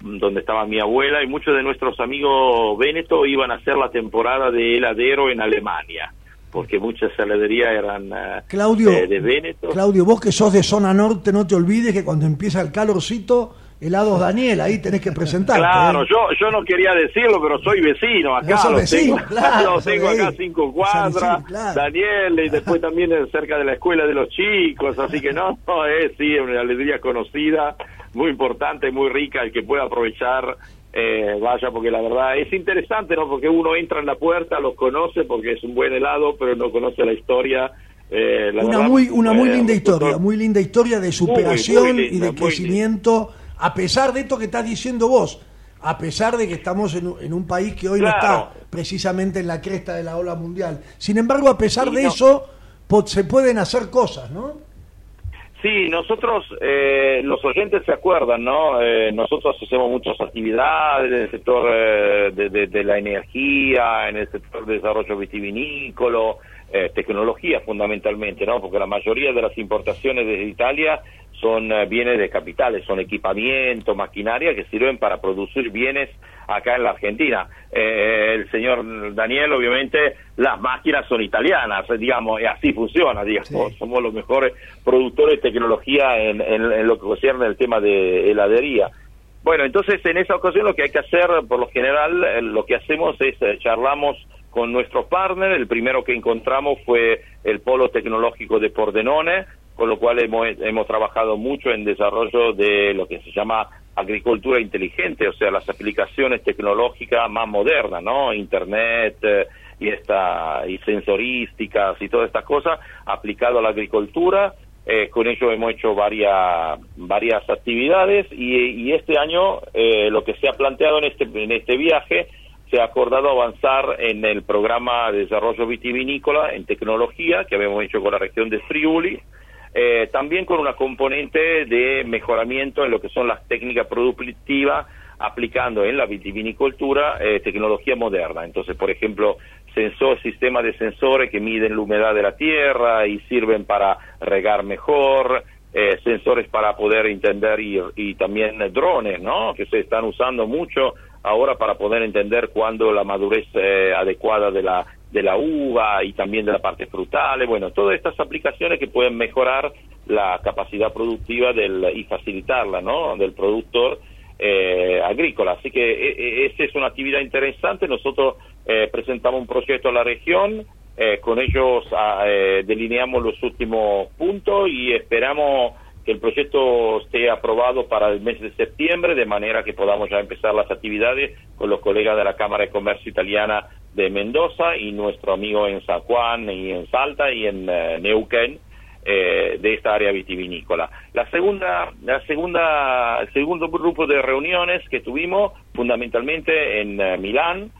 donde estaba mi abuela, y muchos de nuestros amigos Véneto iban a hacer la temporada de heladero en Alemania, porque muchas heladerías eran eh, Claudio, eh, de Véneto. Claudio, vos que sos de zona norte, no te olvides que cuando empieza el calorcito, helados Daniel, ahí tenés que presentarte. Claro, ¿eh? yo, yo no quería decirlo, pero soy vecino acá, Vos sos lo vecino, tengo, [LAUGHS] claro, tengo acá cinco cuadras, claro. Daniel, y después también es cerca de la escuela de los chicos, así que no, no es sí, una alegría conocida, muy importante, muy rica, el que pueda aprovechar, eh, vaya, porque la verdad es interesante, ¿no? Porque uno entra en la puerta, los conoce porque es un buen helado, pero no conoce la historia. eh, la Una verdad, muy, una muy eh, linda historia, muy linda historia de superación muy y linda, de crecimiento, a pesar de esto que estás diciendo vos, a pesar de que estamos en, un- en un país que hoy no está precisamente en la cresta de la ola mundial. Sin embargo, a pesar de no. eso, se pueden hacer cosas, ¿no? Sí, nosotros, eh, los oyentes se acuerdan, ¿no? Eh, nosotros hacemos muchas actividades en el sector eh, de, la energía, en el sector de desarrollo vitivinícola, eh, tecnología fundamentalmente, ¿no? Porque la mayoría de las importaciones desde Italia son eh, bienes de capitales, son equipamiento, maquinaria que sirven para producir bienes acá en la Argentina. Eh, el señor Daniel, obviamente, las máquinas son italianas, digamos, y así funciona, digamos, somos los mejores productores de tecnología en, en- en lo que concierne el tema de heladería. Bueno, entonces en esa ocasión lo que hay que hacer, por lo general, eh, lo que hacemos es charlamos con nuestro partner. El primero que encontramos fue el Polo Tecnológico de Pordenone, con lo cual hemos, hemos trabajado mucho en desarrollo de lo que se llama agricultura inteligente, o sea, las aplicaciones tecnológicas más modernas, ¿no? Internet eh, y esta y sensorísticas y todas estas cosas aplicado a la agricultura. Eh, con ello hemos hecho varias varias actividades y, y este año eh, lo que se ha planteado en este en este viaje se ha acordado avanzar en el programa de desarrollo vitivinícola en tecnología que habíamos hecho con la región de Friuli eh, también con una componente de mejoramiento en lo que son las técnicas productivas, aplicando en la vitivinicultura eh, tecnología moderna. Entonces, por ejemplo, sensor, sistemas de sensores que miden la humedad de la tierra y sirven para regar mejor, eh, sensores para poder entender y, y, también drones, ¿no? Que se están usando mucho ahora para poder entender cuándo la madurez eh, adecuada de la de la uva y también de la parte frutal, bueno, todas estas aplicaciones que pueden mejorar la capacidad productiva del, y facilitarla, ¿no? Del productor eh, agrícola. Así que e, e, esa es una actividad interesante. Nosotros eh, presentamos un proyecto a la región, eh, con ellos ah, eh, delineamos los últimos puntos y esperamos que el proyecto esté aprobado para el mes de septiembre, de manera que podamos ya empezar las actividades con los colegas de la Cámara de Comercio Italiana de Mendoza y nuestro amigo en San Juan y en Salta y en eh, Neuquén eh, de esta área vitivinícola. La segunda, la segunda, el segundo grupo de reuniones que tuvimos fundamentalmente en eh, Milán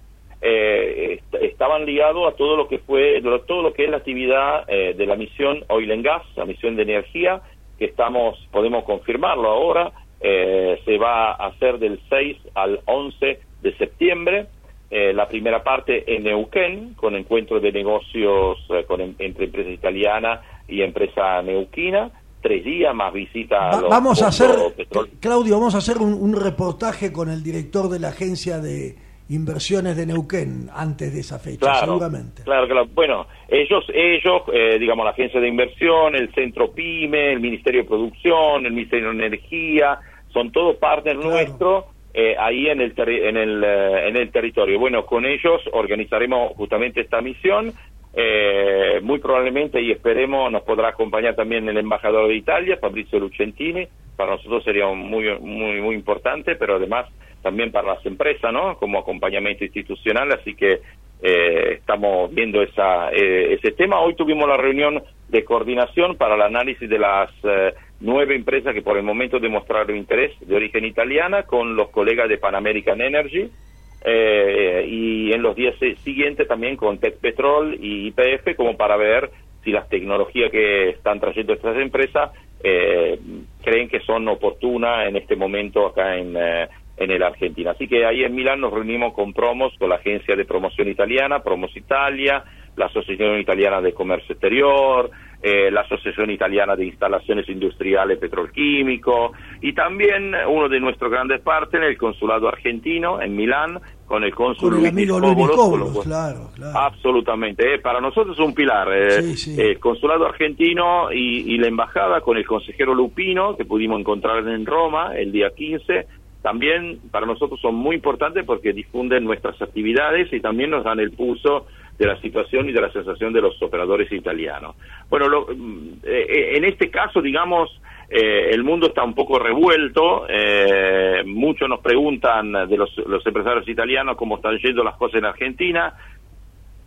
eh, estaban ligados a todo lo que fue todo lo que es la actividad de la misión Oil and Gas, la misión de energía que estamos podemos confirmarlo ahora eh, se va a hacer del 6 al 11 de septiembre eh, la primera parte en Neuquén, con encuentros de negocios eh, con, entre empresa italiana y empresa neuquina, tres días más visita a los vamos a hacer. Claudio vamos a hacer un, un, reportaje con el director de la agencia de inversiones de Neuquén antes de esa fecha claro, seguramente claro claro bueno ellos ellos eh, digamos la agencia de inversión el centro pyme el ministerio de producción el ministerio de energía son todos partners claro. nuestros eh, ahí en el, en, el, eh, en el territorio. Bueno, con ellos organizaremos justamente esta misión. Eh, muy probablemente y esperemos nos podrá acompañar también el embajador de Italia, Fabrizio Lucentini. Para nosotros sería muy, muy, muy importante, pero además también para las empresas, ¿no? Como acompañamiento institucional. Así que eh, estamos viendo esa, eh, ese tema. Hoy tuvimos la reunión de coordinación para el análisis de las eh, nueve empresas que por el momento demostraron interés de origen italiana con los colegas de Pan American Energy eh, y en los días siguientes también con Tech Petrol y IPF como para ver si las tecnologías que están trayendo estas empresas eh, creen que son oportunas en este momento acá en, eh, en el Argentina. Así que ahí en Milán nos reunimos con Promos, con la agencia de promoción italiana, Promos Italia, la Asociación Italiana de Comercio Exterior, eh, la Asociación Italiana de Instalaciones Industriales Petrolquímico y también uno de nuestros grandes partners, el Consulado Argentino en Milán, con el cónsul con el amigo Luis claro, claro. Absolutamente, eh, para nosotros es un pilar. Eh, sí, sí. El Consulado Argentino y, y, la Embajada con el consejero Lupino, que pudimos encontrar en Roma el día 15, también para nosotros son muy importantes porque difunden nuestras actividades y también nos dan el pulso de la situación y de la sensación de los operadores italianos. Bueno, lo, eh, en este caso, digamos, eh, el mundo está un poco revuelto, eh, muchos nos preguntan de los, los, empresarios italianos cómo están yendo las cosas en Argentina.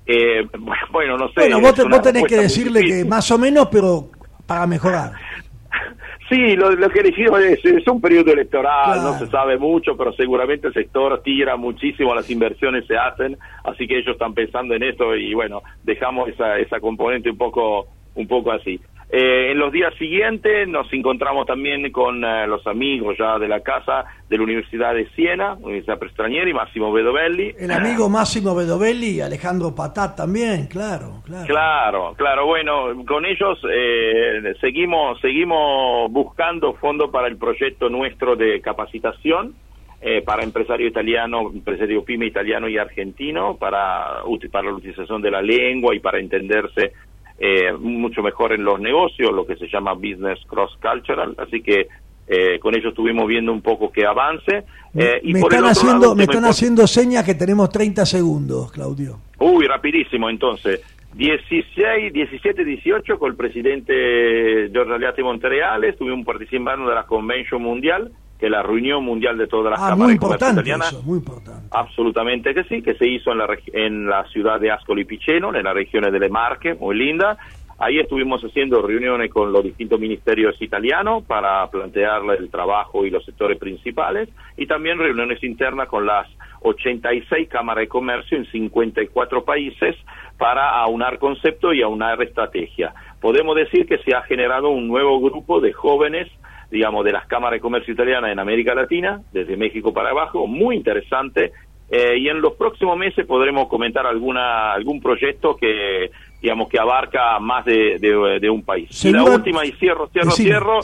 Eh, [LAUGHS] bueno, no sé. Bueno, vos, te, vos tenés que decirle que más o menos, pero para mejorar. [LAUGHS] [LAUGHS] Sí, lo, lo que decimos es, es un periodo electoral, claro. no se sabe mucho, pero seguramente el sector tira muchísimo, las inversiones se hacen, así que ellos están pensando en esto y bueno, dejamos esa, esa componente un poco, un poco así. Eh, en los días siguientes nos encontramos también con eh, los amigos ya de la casa de la Universidad de Siena, Universidad Prestranieri, Máximo Bedovelli. El amigo [CLEARS THROAT] Máximo Bedovelli y Alejandro Patat también, claro, claro. Claro, claro. Bueno, con ellos eh, seguimos, seguimos buscando fondos para el proyecto nuestro de capacitación. Eh, para empresario italiano, empresario pyme italiano y argentino, para, para la utilización de la lengua y para entenderse eh, mucho mejor en los negocios, lo que se llama business cross cultural, así que eh, con ellos estuvimos viendo un poco que avance. Eh, y me por están, haciendo, lado, me están haciendo señas que tenemos 30 segundos, Claudio. Uy, rapidísimo, entonces. 16, 17, 18 con el presidente Giorgio Aliati Montereale, estuvimos participando de la Convention Mundial, que la reunión mundial de todas las ah, cámaras muy de comercio importante italianas. eso, muy importante. Absolutamente que sí, que se hizo en la, en la ciudad de Ascoli Piceno, en la región de Le muy linda. Ahí estuvimos haciendo reuniones con los distintos ministerios italianos para plantear el trabajo y los sectores principales y también reuniones internas con las 86 cámaras de comercio en 54 países para aunar concepto y aunar estrategia. podemos decir que se ha generado un nuevo grupo de jóvenes digamos, de las cámaras de comercio italianas en América Latina, desde México para abajo, muy interesante. Eh, y en los próximos meses podremos comentar alguna algún proyecto que digamos que abarca más de, de, un país. y la última, y cierro, cierro, cierro,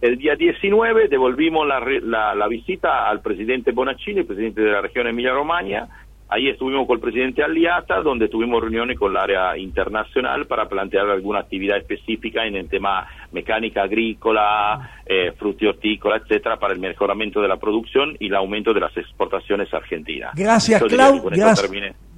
el, día 19 devolvimos la, la, la, visita al presidente Bonaccini, el presidente de la región Emilia-Romagna, Ahí estuvimos con el presidente Aliata, donde tuvimos reuniones con el área internacional para plantear alguna actividad específica en el tema mecánica agrícola, eh, hortícola, etcétera, para el mejoramiento de la producción y el aumento de las exportaciones argentinas. Gracias, Claudio.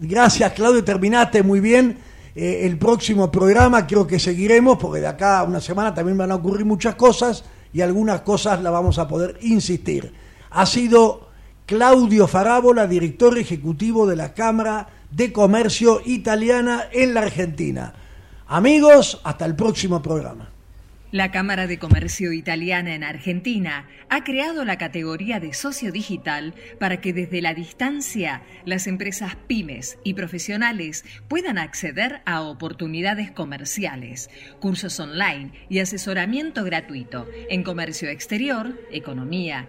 Gracias, Claudio. Terminaste muy bien. Eh, el próximo programa creo que seguiremos, porque de acá a una semana también van a ocurrir muchas cosas y algunas cosas las vamos a poder insistir. Ha sido Claudio Farábola, director ejecutivo de la Cámara de Comercio Italiana en la Argentina. Amigos, hasta el próximo programa. La Cámara de Comercio Italiana en Argentina ha creado la categoría de socio digital para que desde la distancia las empresas pymes y profesionales puedan acceder a oportunidades comerciales, cursos online y asesoramiento gratuito en comercio exterior, economía,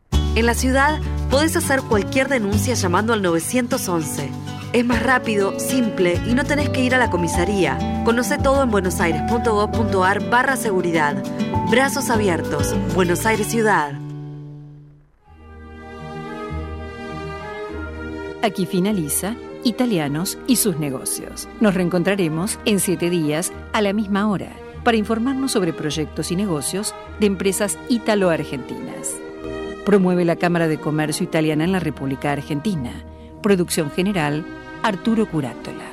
En la ciudad podés hacer cualquier denuncia llamando al 911. Es más rápido, simple y no tenés que ir a la comisaría. Conoce todo en buenosaires.gov.ar barra seguridad. Brazos abiertos. Buenos Aires Ciudad. Aquí finaliza Italianos y sus negocios. Nos reencontraremos en siete días a la misma hora para informarnos sobre proyectos y negocios de empresas italo-argentinas. Promueve la Cámara de Comercio Italiana en la República Argentina. Producción general, Arturo Curátola.